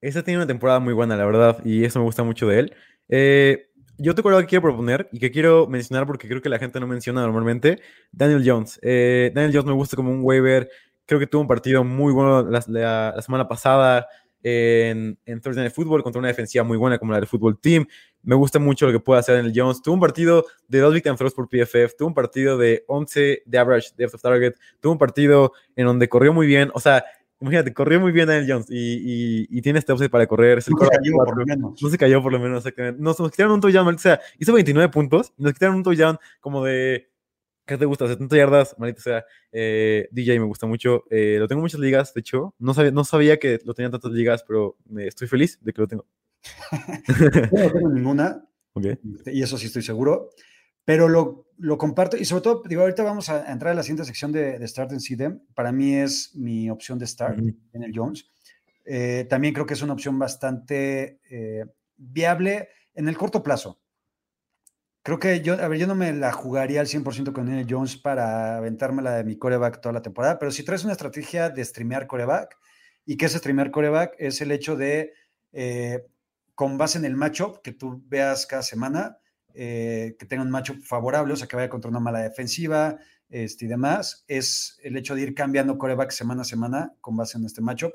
Esta tiene una temporada muy buena, la verdad, y eso me gusta mucho de él. Eh, yo te acuerdo que quiero proponer y que quiero mencionar porque creo que la gente no menciona normalmente. Daniel Jones. Eh, Daniel Jones me gusta como un waiver. Creo que tuvo un partido muy bueno la, semana pasada en, Thursday Night Football contra una defensiva muy buena como la del Fútbol Team. Me gusta mucho lo que puede hacer Daniel Jones. Tuvo un partido de dos victim throws por PFF, tuvo un partido de 11 de average depth of target, tuvo un partido en donde corrió muy bien. O sea, imagínate, corrió muy bien Daniel Jones y, y, y tiene este upside para correr. Es el No se cayó, por lo menos. No se cayó por lo menos, exactamente. Nos, nos quitaron un touchdown, maldita sea. Hizo 29 puntos y nos quitaron un touchdown como de. ¿Qué te gusta? 70 yardas, maldita sea. Eh, DJ me gusta mucho. Eh, lo tengo en muchas ligas, de hecho. No sabía, no sabía que lo tenía en tantas ligas, pero me estoy feliz de que lo tengo. *laughs* Yo no tengo ninguna, y eso sí estoy seguro, pero lo, lo comparto y sobre todo, digo, ahorita vamos a entrar a la siguiente sección de, de Start and Them. Para mí es mi opción de Start Ujú. en el Jones. Eh, también creo que es una opción bastante eh, viable en el corto plazo. Creo que yo, a ver, yo no me la jugaría al 100% con Daniel Jones para aventármela de mi coreback toda la temporada, pero si traes una estrategia de streamear coreback, y que ese streamear coreback es el hecho de, eh, con base en el matchup que tú veas cada semana, eh, que tenga un matchup favorable, o sea, que vaya contra una mala defensiva este, y demás, es el hecho de ir cambiando coreback semana a semana con base en este matchup.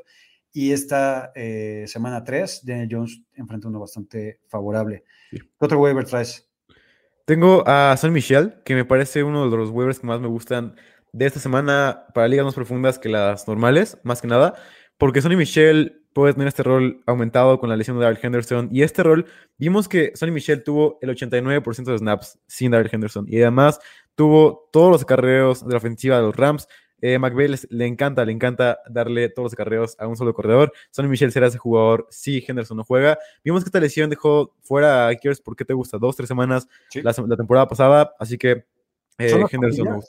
Y esta eh, semana 3, Daniel Jones enfrenta uno bastante favorable. Sí. ¿Qué otro waiver traes? Tengo a Son Michel, que me parece uno de los waivers que más me gustan de esta semana para ligas más profundas que las normales, más que nada, porque Sonny Michel puede tener este rol aumentado con la lesión de Darrell Henderson. Y este rol, vimos que Sonny Michel tuvo el 89% de snaps sin Darrell Henderson. Y además tuvo todos los acarreos de la ofensiva de los Rams. Eh, McVay les- le encanta, le encanta darle todos los acarreos a un solo corredor. Sonny Michel será ese jugador si Henderson no juega. Vimos que esta lesión dejó fuera a Kiers, ¿por qué te gusta? Dos, tres semanas Sí. la, temporada pasada, así que eh, ¿Son las Henderson.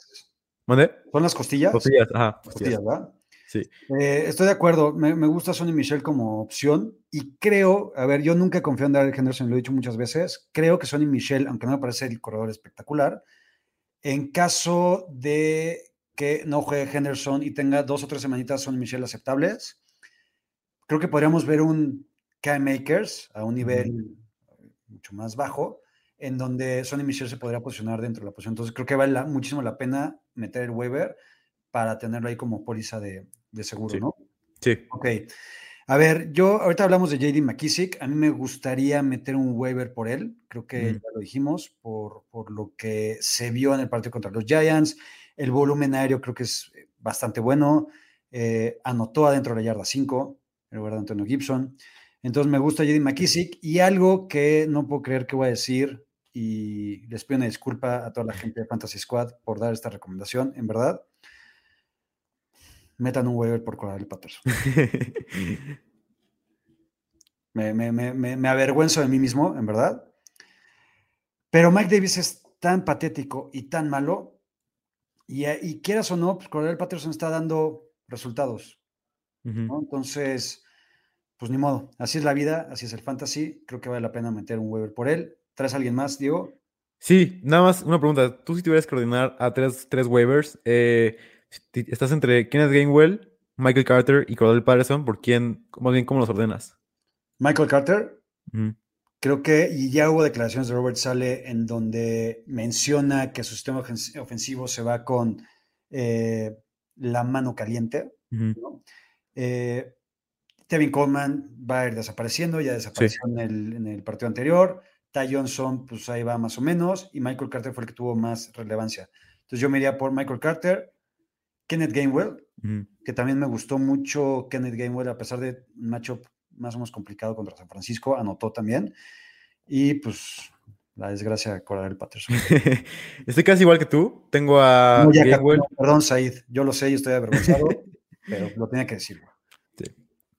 ¿Son las costillas? Costillas, ajá. Costillas, costillas. ¿verdad? Sí. Eh, estoy de acuerdo, me, me gusta Sonny Michel como opción y creo, a ver, yo nunca confío en Darrell Henderson, lo he dicho muchas veces, creo que Sonny Michel, aunque no me parece el corredor espectacular, en caso de que no juegue Henderson y tenga dos o tres semanitas Sonny Michel aceptables, creo que podríamos ver un Cam Makers a un nivel mucho más bajo, en donde Sonny Michel se podría posicionar dentro de la posición. Entonces creo que vale la- muchísimo la pena meter el waiver para tenerlo ahí como póliza de, de seguro, Sí. ¿no? Sí. Ok. A ver, yo ahorita hablamos de JD McKissick. A mí me gustaría meter un waiver por él. Creo que Ujú. ya lo dijimos, por, por lo que se vio en el partido contra los Giants. El volumen aéreo creo que es eh, bastante bueno. Eh, anotó adentro de la yarda 5, en lugar de Antonio Gibson. Entonces me gusta JD McKissick. Y algo que no puedo creer que voy a decir, y les pido una disculpa a toda la gente de Fantasy Squad por dar esta recomendación, en verdad. Metan un waiver por Cordarrelle Patterson. *laughs* Me, me, me, me, avergüenzo de mí mismo, en verdad. Pero Mike Davis es tan patético y tan malo. Y, eh, y quieras o no, pues Cordell Patterson está dando resultados. Entonces, pues ni modo. Así es la vida, así es el fantasy. Creo que vale la pena meter un waiver por él. ¿Traes a alguien más, Diego? Sí, nada más una pregunta. Tú si tuvieras que ordenar a tres, tres waivers, eh, estás entre Kenneth Gainwell, Michael Carter y Cordell Patterson, ¿por quién, más bien, cómo los ordenas? Michael Carter. Creo que, y ya hubo declaraciones de Robert Sale en donde menciona que su sistema ofen- ofensivo se va con eh, la mano caliente. Ujú. ¿no? Eh, Tevin Coleman va a ir desapareciendo, ya desapareció en, el, en el partido anterior. Ty Johnson, pues ahí va más o menos. Y Michael Carter fue el que tuvo más relevancia. Entonces yo me iría por Michael Carter, Kenneth Gainwell, Ujú. que también me gustó mucho Kenneth Gainwell, a pesar de un matchup más o menos complicado contra San Francisco, anotó también. Y pues la desgracia de Cordell Patterson. *laughs* Estoy casi igual que tú. Tengo a No, ya, Gainwell. no, perdón, Said, yo lo sé y estoy avergonzado, *laughs* pero lo tenía que decir.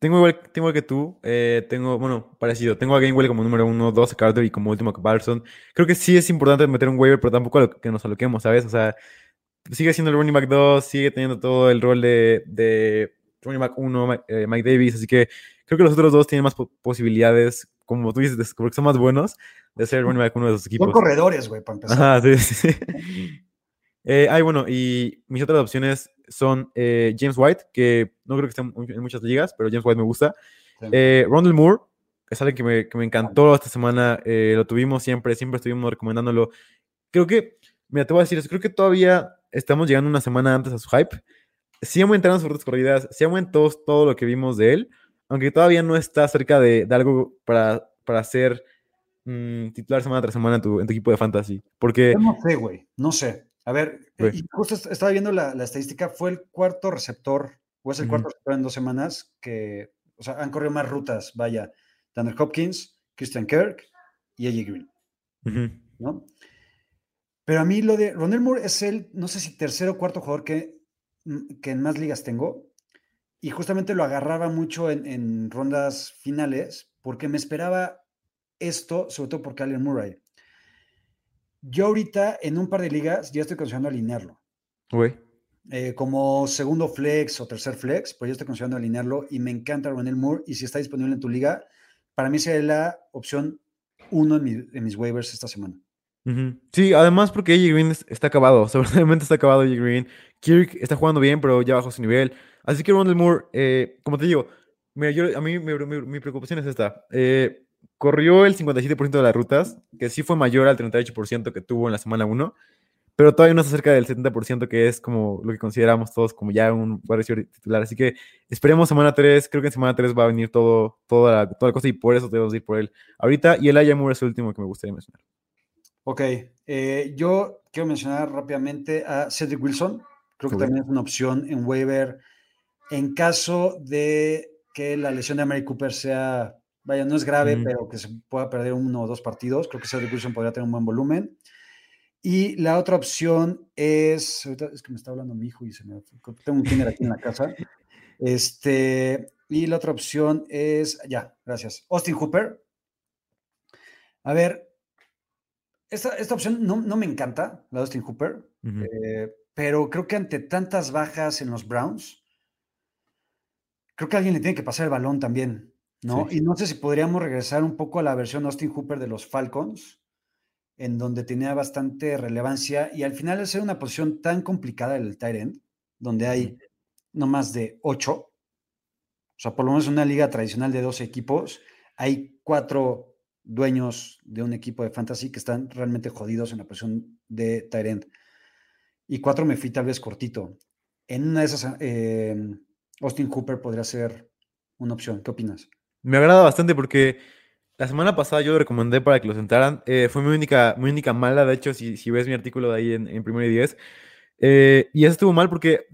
tengo igual, tengo igual que tú. eh, tengo, bueno, parecido. Tengo a Gainwell como número uno, dos a Carter y como último a Patterson. Creo que sí es importante meter un waiver, pero tampoco a lo que nos aloquemos, ¿sabes? O sea, sigue siendo el running back 2, sigue teniendo todo el rol de, de running back 1, eh, Mike Davis. Así que creo que los otros dos tienen más po- posibilidades, como tú dices, porque son más buenos, de ser el running back uno de sus Son equipos. corredores, güey, para empezar. Ajá, sí, sí. *laughs* Eh, ay, bueno, y mis otras opciones son eh, James White, que no creo que esté en mu- en muchas ligas, pero James White me gusta. Sí. Eh, Rondell Moore, es alguien que me, que me encantó esta semana, eh, lo tuvimos siempre, siempre estuvimos recomendándolo. Creo que, mira, te voy a decir eso, creo que todavía estamos llegando una semana antes a su hype. Sí aumentaron sus rutas corridas, sí aumentó todo lo que vimos de él, aunque todavía no está cerca de, de algo para, para ser mm, titular semana tras semana en tu, en tu equipo de fantasy. Porque... Yo no sé, güey, no sé. A ver, eh, y justo est- estaba viendo la, la estadística, fue el cuarto receptor, o es el cuarto receptor en dos semanas, que, o sea, han corrido más rutas, vaya, Tanner Hopkins, Christian Kirk y AJ Green. ¿no? Pero a mí lo de Ronald Moore es el, no sé si tercero o cuarto jugador que, mm, que en más ligas tengo, y justamente lo agarraba mucho en, en rondas finales, porque me esperaba esto, sobre todo por Kyler Murray. Yo ahorita en un par de ligas ya estoy considerando alinearlo. Eh, como segundo flex o tercer flex, pues yo estoy considerando alinearlo y me encanta Ronel Moore y si está disponible en tu liga, para mí sería la opción uno en, mi- en mis waivers esta semana. Sí, además porque AJ Green es- está acabado, *laughs* seguramente está acabado AJ Green. Kirk está jugando bien, pero ya bajó su nivel. Así que Rondell Moore, eh, como te digo, mira, yo, a mí mi, preocupación es esta. Eh, corrió el 57% de las rutas, que sí fue mayor al 38% que tuvo en la semana 1, pero todavía no está cerca del 70% que es como lo que consideramos todos como ya un wide receiver titular. Así que esperemos semana 3, creo que en semana 3 va a venir todo, toda, la, toda la cosa y por eso debemos ir por él ahorita. Y el Moore es el último que me gustaría mencionar. Ok, eh, yo quiero mencionar rápidamente a Cedric Wilson. Creo que también es una opción en waiver en caso de que la lesión de Mary Cooper sea, vaya, no es grave, pero que se pueda perder uno o dos partidos. Creo que Cedric Wilson podría tener un buen volumen. Y la otra opción es, ahorita es que me está hablando mi hijo y se me tengo un kinder aquí en la casa. *laughs* Este, y la otra opción es, ya, gracias, Austin Hooper. A ver, esta, esta opción no, no me encanta, la de Austin Hooper, eh, pero creo que ante tantas bajas en los Browns, creo que alguien le tiene que pasar el balón también, ¿no? Sí. Y no sé si podríamos regresar un poco a la versión Austin Hooper de los Falcons, en donde tenía bastante relevancia y al final al ser una posición tan complicada el tight end, donde hay no más de ocho, o sea, por lo menos en una liga tradicional de 12 equipos, hay cuatro dueños de un equipo de fantasy que están realmente jodidos en la posición de end. Y cuatro me fui tal vez cortito. En una de esas, eh, Austin Cooper podría ser una opción. ¿Qué opinas? Me agrada bastante porque la semana pasada yo lo recomendé para que lo sentaran. Eh, fue mi única, mi única mala, de hecho, si, si ves mi artículo de ahí en, en Primero y Diez. Eh, y eso estuvo mal porque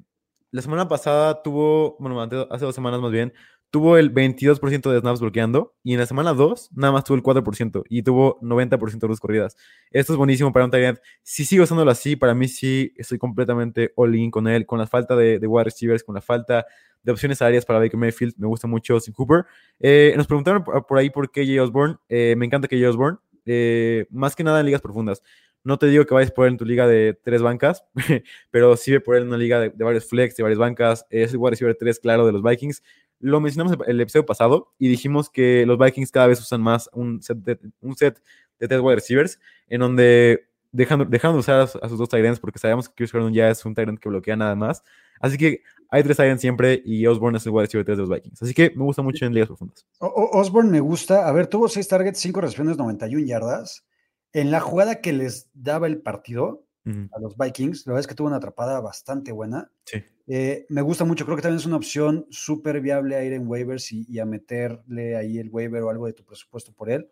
la semana pasada tuvo, bueno, hace dos semanas más bien, tuvo el 22% de snaps bloqueando y en la semana 2 nada más tuvo el 4% y tuvo 90% de luz corridas. Esto es buenísimo para un tight. Si sigo usándolo así, para mí sí estoy completamente all in con él, con la falta de, de wide receivers, con la falta de opciones aéreas para Baker Mayfield. Me gusta mucho Austin Cooper. Eh, nos preguntaron por, ahí por KJ Osborne. Eh, me encanta KJ Osborne. Eh, más que nada en ligas profundas. No te digo que vayas por él en tu liga de tres bancas, *laughs* pero sí ve por él en una liga de, de varios flex, de varias bancas. Es el wide receiver 3, claro, de los Vikings. Lo mencionamos el, el episodio pasado y dijimos que los Vikings cada vez usan más un set de, un set de tres wide receivers en donde dejan, dejan de usar a, a sus dos tight ends porque sabemos que Chris Gordon ya es un tight end que bloquea nada más. Así que hay tres tight ends siempre y Osborne es el wide receiver 3 de los Vikings. Así que me gusta mucho en ligas profundas. Osborne me gusta. A ver, tuvo seis targets, cinco recepciones, 91 yardas. En la jugada que les daba el partido a los Vikings, la verdad es que tuvo una atrapada bastante buena. Sí. Eh, me gusta mucho, creo que también es una opción súper viable a ir en waivers y, y a meterle ahí el waiver o algo de tu presupuesto por él.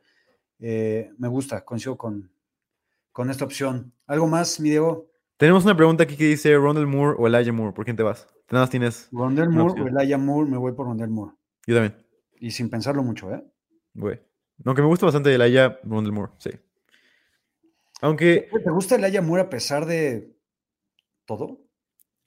Eh, me gusta, coincido con, con esta opción. ¿Algo más, mi Diego? Tenemos una pregunta aquí que dice Ronald Moore o Elijah Moore. ¿Por quién te vas? Nada más tienes. Rondell Moore o opción. Elijah Moore, me voy por Rondell Moore. Yo también. Y sin pensarlo mucho, ¿eh? Güey. Aunque me gusta bastante Elijah Ronald Moore, sí. Aunque ¿Te gusta Elijah Moore a pesar de todo? *laughs*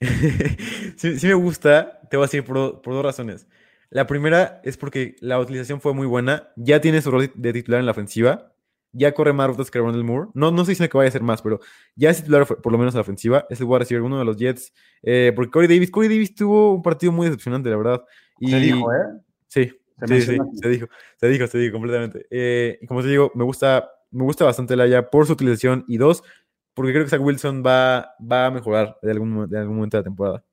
sí, sí me gusta, te voy a decir por, por dos razones. La primera es porque la utilización fue muy buena. Ya tiene su rol de titular en la ofensiva. Ya corre más rutas que Ronald Moore. No, no estoy diciendo que vaya a ser más, pero ya es titular por lo menos en la ofensiva. Es el wide receiver, uno de los Jets. Eh, porque Corey Davis, Corey Davis tuvo un partido muy decepcionante, la verdad. Y, Se dijo, ¿eh? Sí, Se sí, sí, se dijo, se dijo, se dijo completamente. Eh, y como te digo, me gusta, me gusta bastante el Aya por su utilización y dos, porque creo que Zach Wilson va, va a mejorar de algún, de algún momento de la temporada.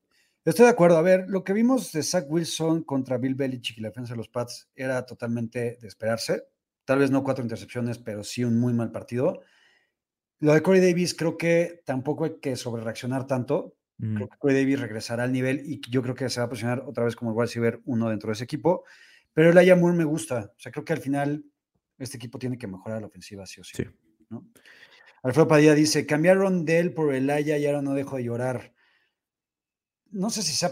Estoy de acuerdo. A ver, lo que vimos de Zach Wilson contra Bill Belichick y la defensa de los Pats era totalmente de esperarse. Tal vez no cuatro intercepciones, pero sí un muy mal partido. Lo de Corey Davis creo que tampoco hay que sobrereaccionar tanto. Mm, Creo que Corey Davis regresará al nivel y yo creo que se va a posicionar otra vez como el wide receiver uno dentro de ese equipo. Pero el Aya Moore me gusta. O sea, creo que al final este equipo tiene que mejorar la ofensiva, sí o sí. Sí. ¿no? Alfredo Padilla dice: cambiaron de él por el Aya y ahora no dejo de llorar. No sé si sea.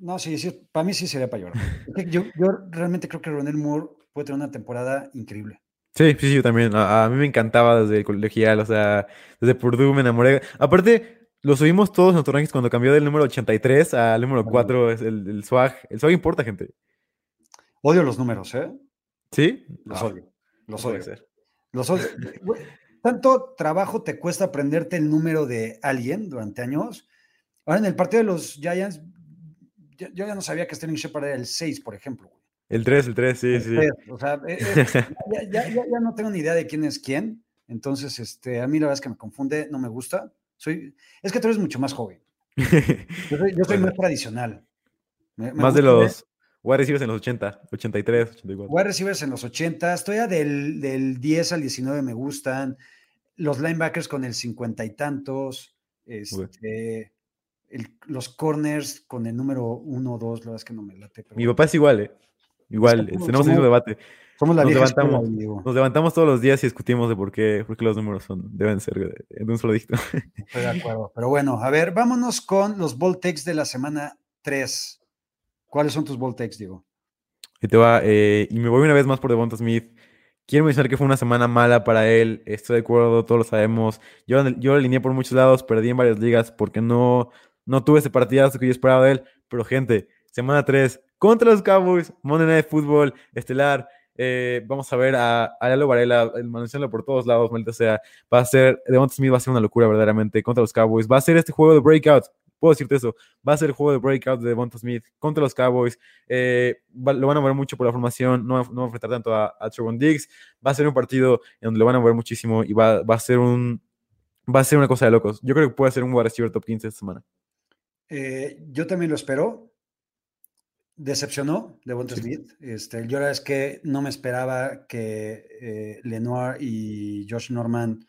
No, sí, sí, para mí sí sería para llorar. Yo, yo realmente creo que Ronel Moore puede tener una temporada increíble. Sí, sí, sí, yo también. A, a mí me encantaba desde el colegial, o sea, desde Purdue me enamoré. Aparte, lo subimos todos en nuestros rankings cuando cambió del número 83 al número 4, es el, el swag. El swag importa, gente. Odio los números, ¿eh? ¿Sí? Los Ah, odio. Los no odio. Los odio. Tanto trabajo te cuesta aprenderte el número de alguien durante años. Ahora en el partido de los Giants, yo, yo ya no sabía que Sterling Shepard era el 6, por ejemplo. güey. El 3, el 3, sí, El sí. O sea, eh, eh, *laughs* ya, ya- ya- ya no tengo ni idea de quién es quién. Entonces, este, a mí la verdad es que me confunde, no me gusta. Soy, es que tú eres mucho más joven. Yo soy, yo soy Puede más tradicional. Me- me Más de los wide receivers en los 80, 83, 84. Wide receivers en los 80, estoy a del, del 10 al 19 me gustan. Los linebackers con el 50 y tantos. Este, el- los corners con el número 1 o 2, la verdad es que no me late. pero Mi papá es igual, ¿eh? Igual, somos- tenemos el mismo debate. Somos la nos escuela, levantamos. Diego. Nos levantamos todos los días y discutimos de por qué, por qué los números son, deben ser de, de un solo dígito. *laughs* Estoy de acuerdo. Pero bueno, a ver, vámonos con los takes de la semana 3. ¿Cuáles son tus takes, Diego? Y te va, eh, y me voy una vez más por Devonta Smith. Quiero mencionar que fue una semana mala para él. Estoy de acuerdo, todos lo sabemos. Yo, yo lo alineé por muchos lados, perdí en varias ligas porque no, no tuve ese partidazo que yo esperaba de él. Pero, gente, semana 3 contra los Cowboys, Monday Night Football, estelar. eh, vamos a ver a, a Lalo Varela, el mencionarlo por todos lados, maldita sea. Va a ser, Devonta Smith va a ser una locura verdaderamente contra los Cowboys. Va a ser este juego de breakout. Puedo decirte eso. Va a ser el juego de breakout de Devonta Smith contra los Cowboys. Eh, lo van a ver mucho por la formación, no, no va a enfrentar tanto a, a Trevon Diggs. Va a ser un partido en donde lo van a ver muchísimo y va, va a ser un va a ser una cosa de locos. Yo creo que puede ser un wide receiver top 15 esta semana. Eh, yo también lo espero. Decepcionó Devonta Sí. Smith. Este, yo la verdad es que no me esperaba que eh, Lenoir y Josh Norman,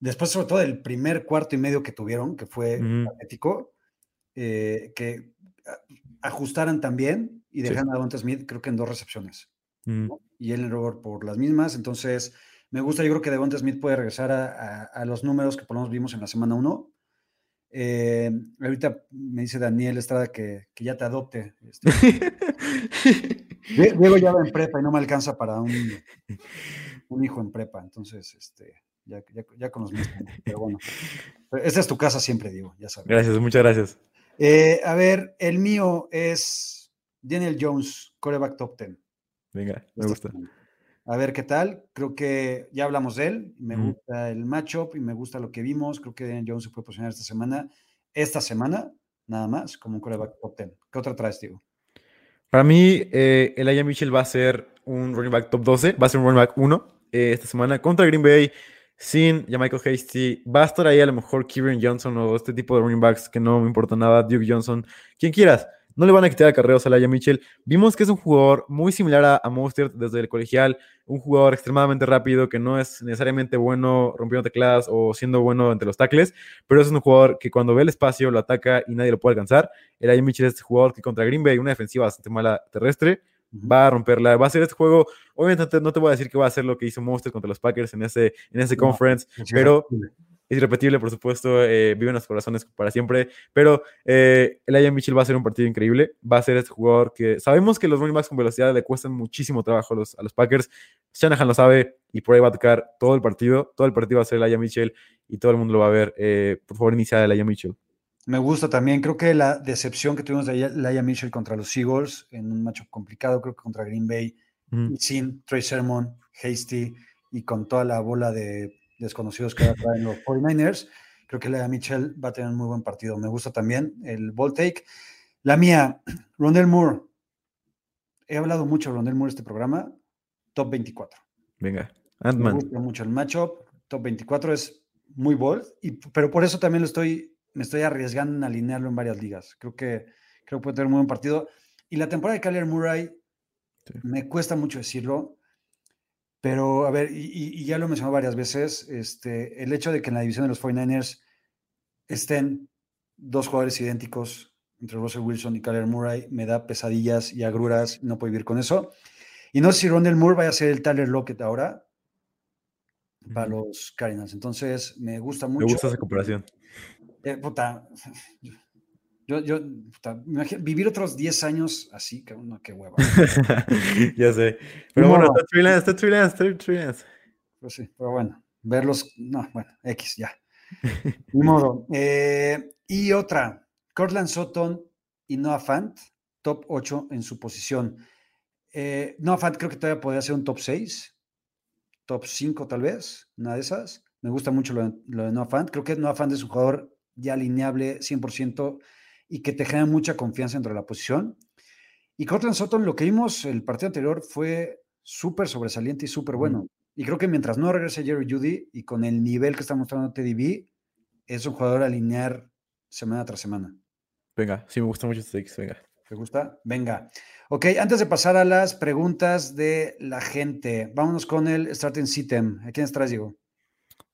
después sobre todo del primer cuarto y medio que tuvieron, que fue Ujú. patético, eh, que ajustaran también y Sí. dejaran a Devonta Smith, creo que en dos recepciones. Mm, Y Ellen Robert por las mismas. Entonces, me gusta, yo creo que Devonta Smith puede regresar a, a- a los números que por lo menos vimos en la semana 1. Eh, ahorita me dice Daniel Estrada que, que ya te adopte. Este, *laughs* Die- Diego ya va en prepa y no me alcanza para un, un hijo en prepa. Entonces, este, ya, ya, ya con los mismos. Pero bueno, esta es tu casa siempre, Diego, ya sabes. Gracias, muchas gracias. Eh, a ver, el mío es Daniel Jones, coreback top 10. Venga, me esta gusta. A ver qué tal. Creo que ya hablamos de él. Me gusta el matchup y me gusta lo que vimos. Creo que Daniel Jones se puede posicionar esta semana. Esta semana, nada más, como un coreback top 10. ¿Qué otra traes, Diego? Para mí, eh, Elijah Mitchell va a ser un running back top 12, va a ser un running back 1 eh, esta semana contra Green Bay, sin Michael Hasty. Va a estar ahí a lo mejor Kieran Johnson o este tipo de running backs que no me importa nada, Duke Johnson, quien quieras. No le van a quitar acarreos a Elijah Mitchell. Vimos que es un jugador muy similar a, a Mostert desde el colegial, un jugador extremadamente rápido que no es necesariamente bueno rompiendo tecladas o siendo bueno entre los tackles, pero es un jugador que cuando ve el espacio lo ataca y nadie lo puede alcanzar. Elijah Mitchell es este jugador que contra Green Bay, una defensiva bastante mala terrestre, va a romperla, va a hacer este juego. Obviamente no te voy a decir que va a hacer lo que hizo Monster contra los Packers en ese, en ese No, conference, pero. Es irrepetible, por supuesto, eh, vive en los corazones para siempre, pero eh, Elijah Mitchell va a ser un partido increíble, va a ser este jugador que sabemos que los running backs con velocidad le cuestan muchísimo trabajo a los, a los Packers, Shanahan lo sabe y por ahí va a tocar todo el partido, todo el partido va a ser Elijah Mitchell y todo el mundo lo va a ver, eh, por favor inicia Elijah Mitchell. Me gusta también. Creo que la decepción que tuvimos de Laia Mitchell contra los Eagles en un macho complicado, creo que contra Green Bay, sin Trey Sermon, Hasty y con toda la bola de desconocidos que traen los 49ers, creo que Laia Mitchell va a tener un muy buen partido. Me gusta también el ball take. La mía, *clears throat* Rondell Moore. He hablado mucho de Rondell Moore este programa. Top 24. Venga. Me Ant-Man. gusta mucho el matchup. Top 24 es muy bold, y, pero por eso también lo estoy, me estoy arriesgando en alinearlo en varias ligas. Creo que, creo que puede tener un muy buen partido. Y la temporada de Kyler Murray, Sí. me cuesta mucho decirlo, pero a ver, y, ya lo he mencionado varias veces, este, el hecho de que en la división de los 49ers estén dos jugadores idénticos entre Russell Wilson y Kyler Murray, me da pesadillas y agruras, no puedo vivir con eso. Y no sé si Rondell Moore vaya a ser el Tyler Lockett ahora para los Cardinals. Entonces, me gusta Me mucho. gusta esa comparación. Eh, puta, *laughs* yo, yo, vivir otros 10 años así, cabrón, no, qué hueva. *laughs* ya sé. Pero bueno, está Trey Lance, está Trey Lance, está Trey Lance. Pues sí, pero bueno, verlos, no, bueno, X, ya. *laughs* Ni modo. Eh, y otra, Cortland Sutton y Noah Fant, top 8 en su posición. Eh, Noah Fant creo que todavía podría ser un top 6, top 5 tal vez, una de esas. Me gusta mucho lo de, lo de Noah Fant. Creo que Noah Fant es un jugador ya alineable 100% y que te genera mucha confianza dentro de la posición. Y Cortland Sutton, lo que vimos el partido anterior fue súper sobresaliente y súper bueno. Y creo que mientras no regrese Jerry Judy y con el nivel que está mostrando Teddy B, es un jugador a alinear semana tras semana. Venga, sí me gusta mucho este X, venga. ¿Te gusta? Venga. Ok, antes de pasar a las preguntas de la gente, vámonos con el starting system. ¿A quién traes, Diego?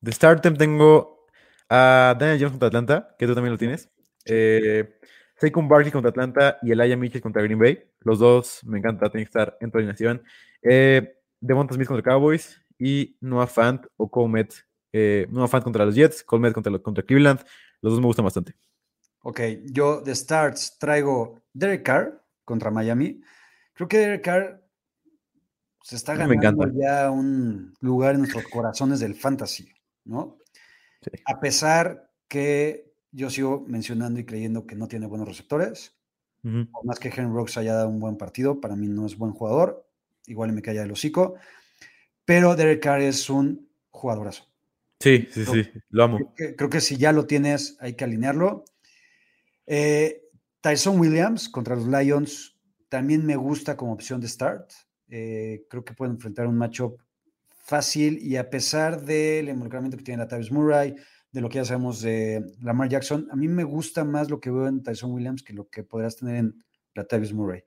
De Startem tengo a Daniel Jones contra Atlanta, que tú también lo tienes. Eh, Saquon Barkley contra Atlanta y Elijah Mitchell contra Green Bay. Los dos me encanta, tienen que estar en tu alineación. Eh, Devonta Smith contra Cowboys y Noah Fant o Comet. Eh, Noah Fant contra los Jets, Comet contra, contra Cleveland. Los dos me gustan bastante. Ok, yo de starts traigo Derek Carr contra Miami. Creo que Derek Carr se está ganando ya un lugar en nuestros corazones del fantasy, ¿no? Sí. A pesar que yo sigo mencionando y creyendo que no tiene buenos receptores, por más que Henry Rocks haya dado un buen partido, para mí no es buen jugador, igual me calla el hocico, pero Derek Carr es un jugadorazo. Sí, sí, sí, lo amo. Creo que, creo que si ya lo tienes, hay que alinearlo. Eh, Tyson Williams contra los Lions también me gusta como opción de start. Eh, creo que pueden enfrentar un matchup fácil y a pesar del involucramiento que tiene la Tavis Murray, de lo que ya sabemos de Lamar Jackson, a mí me gusta más lo que veo en Tyson Williams que lo que podrás tener en la Tavis Murray.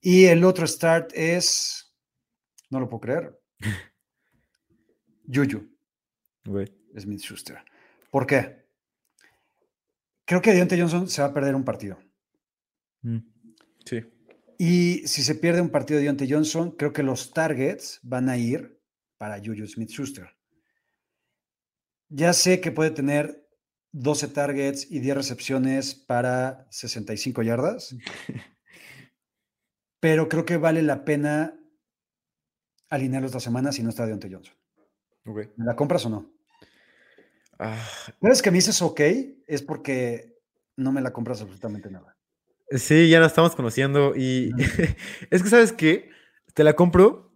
Y el otro start es, no lo puedo creer, *laughs* Juju. Güey. Smith Schuster. ¿Por qué? Creo que Deontay Johnson se va a perder un partido. Mm. Sí. Y si se pierde un partido de Deontay Johnson, creo que los targets van a ir para Juju Smith Schuster. Ya sé que puede tener 12 targets y 10 recepciones para 65 yardas, *laughs* pero creo que vale la pena alinearlo esta semana si no está Deontay Johnson. ¿Me la compras o no? Ah, ¿Sabes que me dices ok? Es porque no me la compras absolutamente nada. Sí, ya nos estamos conociendo y *laughs* es que, ¿sabes qué? Te la compro,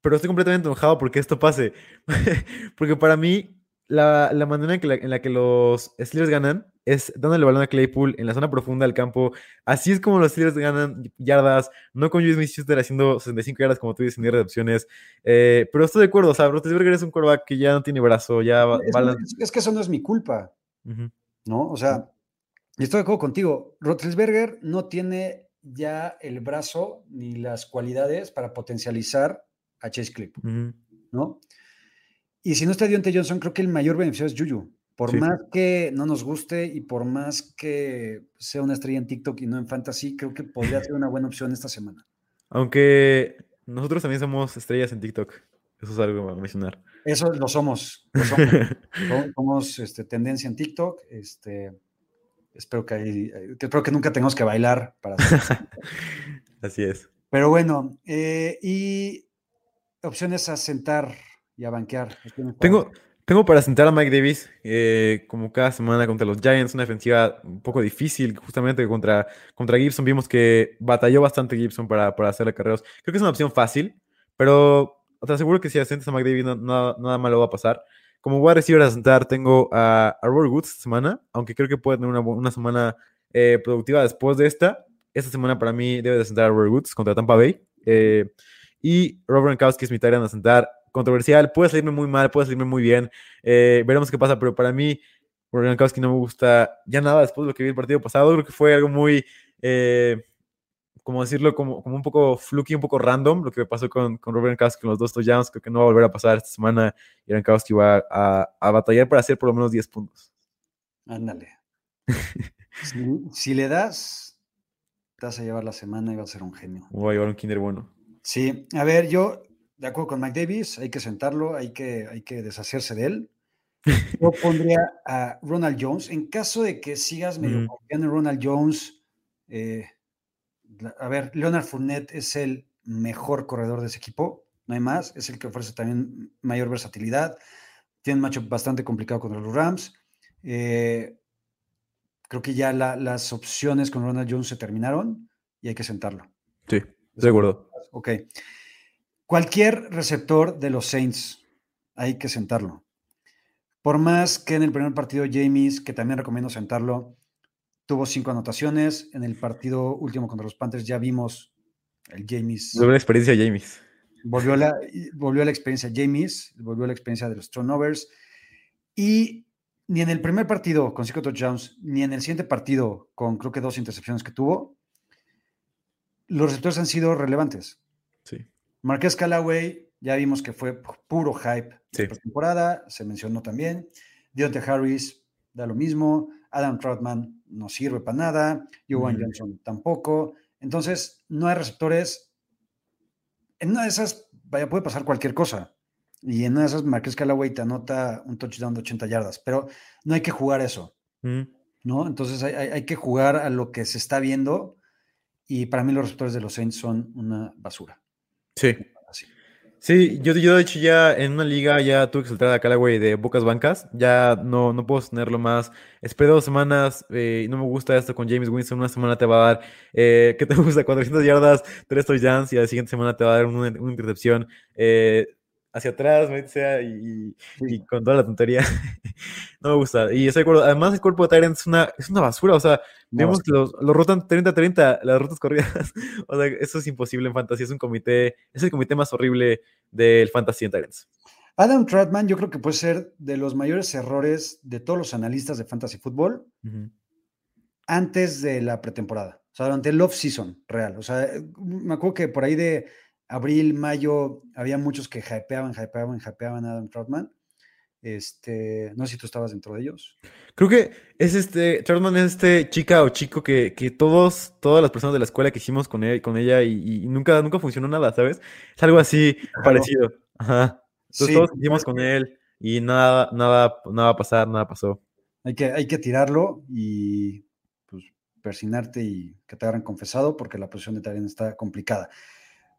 pero estoy completamente enojado porque esto pase. *laughs* Porque para mí, la, la manera en, que la, en la que los Steelers ganan es dándole balón a Claypool en la zona profunda del campo. Así es como los Steelers ganan yardas, no con Julius Smith-Schuster haciendo 65 yardas como tú dices, ni recepciones. Eh, pero estoy de acuerdo, o sea, Roethlisberger es un quarterback que ya no tiene brazo, ya. Es, va es- es que eso no es mi culpa. ¿no? O sea, y estoy de acuerdo contigo. Roethlisberger no tiene ya el brazo ni las cualidades para potencializar a Chase Claypool. ¿no? Y si no está Deontay Johnson, creo que el mayor beneficio es Juju. Por Sí. más que no nos guste y por más que sea una estrella en TikTok y no en Fantasy, creo que podría ser una buena opción esta semana. Aunque nosotros también somos estrellas en TikTok. Eso es algo a mencionar. Eso lo somos. Lo somos. *laughs* Este, tendencia en TikTok. Este, espero que, espero que nunca tengamos que bailar para *laughs* Así es. Pero bueno, eh, y opciones a sentar y a banquear. Tengo, Tengo para sentar a Mike Davis, eh, como cada semana contra los Giants, una defensiva un poco difícil, justamente contra, contra Gibson. Vimos que batalló bastante Gibson para, para hacerle carreros. Creo que es una opción fácil, pero te aseguro que si asientes a Mike Davis, no- nada, nada malo va a pasar. Como voy a recibir a sentar, tengo a, a Robert Woods esta semana, aunque creo que puede tener una, una semana eh, productiva después de esta. Esta semana para mí debe de sentar a Robert Woods contra Tampa Bay. Eh, y Robert Gronkowski es mi tarea a sentar. Controversial, puede salirme muy mal, puede salirme muy bien. Eh, veremos qué pasa, pero para mí, Robert Gronkowski no me gusta ya nada después de lo que vi el partido pasado. Creo que fue algo muy, eh, como decirlo, como, como un poco fluky, un poco random lo que pasó con, con Robert Gronkowski con los dos touchdowns. Creo que no va a volver a pasar esta semana y Gronkowski va a, a batallar para hacer por lo menos 10 puntos. Ándale. *laughs* si, si le das, te vas a llevar la semana y vas a ser un genio. Voy a llevar un kinder bueno. Sí, a ver, yo de acuerdo con Mike Davis, hay que sentarlo, hay que, hay que deshacerse de él. *laughs* Yo pondría a Ronald Jones. En caso de que sigas medio Mm. confiando en Ronald Jones, eh, a ver, Leonard Fournette es el mejor corredor de ese equipo, no hay más, es el que ofrece también mayor versatilidad. Tiene un matchup bastante complicado contra los Rams. Eh, creo que ya la- las opciones con Ronald Jones se terminaron y hay que sentarlo. Sí, de acuerdo. Ok. Cualquier receptor de los Saints, hay que sentarlo. Por más que en el primer partido James, que también recomiendo sentarlo, tuvo cinco anotaciones. En el partido último contra los Panthers ya vimos el James. Sobre la experiencia James. Volvió la, volvió la experiencia James, volvió la experiencia de los turnovers. Y ni en el primer partido con cinco touchdowns, ni en el siguiente partido con creo que dos intercepciones que tuvo, los receptores han sido relevantes. Marqués Callaway, ya vimos que fue pu- puro hype Sí. de temporada, se mencionó también. Deontay Harris da lo mismo. Adam Troutman no sirve para nada. Jovan Ujú. Johnson tampoco. Entonces, no hay receptores. En una de esas, vaya, puede pasar cualquier cosa. Y en una de esas, Marqués Callaway te anota un touchdown de 80 yardas, pero no hay que jugar eso, Mm. ¿no? Entonces, hay, hay- hay que jugar a lo que se está viendo. Y para mí, los receptores de los Saints son una basura. Sí. Sí, yo, yo de hecho ya en una liga ya tuve que soltar a Callaway de pocas bancas. Ya no, no puedo tenerlo más. Esperé dos semanas eh, no me gusta esto con James Winston. Una semana te va a dar, eh, ¿qué te *laughs* gusta? 400 yardas, 3 touchdowns y la siguiente semana te va a dar una, una intercepción eh, hacia atrás, sea, y, y con toda la tontería. *laughs* no me gusta. Y estoy de acuerdo. Además, el cuerpo de Tyrant es una, es una basura. O sea, Una Vemos que los, los rotan 30-30, las rutas corridas. *laughs* o sea, eso es imposible en fantasy. Es un comité, es el comité más horrible del fantasy en Tyrants. Adam Troutman, yo creo que puede ser de los mayores errores de todos los analistas de fantasy fútbol antes de la pretemporada. O sea, durante el off-season real. O sea, me acuerdo que por ahí de abril, mayo, había muchos que hypeaban, hypeaban, hypeaban a Adam Troutman. Este, no sé si tú estabas dentro de ellos. Creo que es este, Troutman es este chica o chico que, que todos, todas las personas de la escuela que hicimos con él, con ella y, y nunca, nunca funcionó nada, ¿sabes? Es algo así parecido. Ajá. Entonces Sí, todos hicimos con él y nada, nada, nada va a pasar, nada pasó. hay que, hay que tirarlo y pues persinarte y que te agarren confesado porque la posición de Taren está complicada.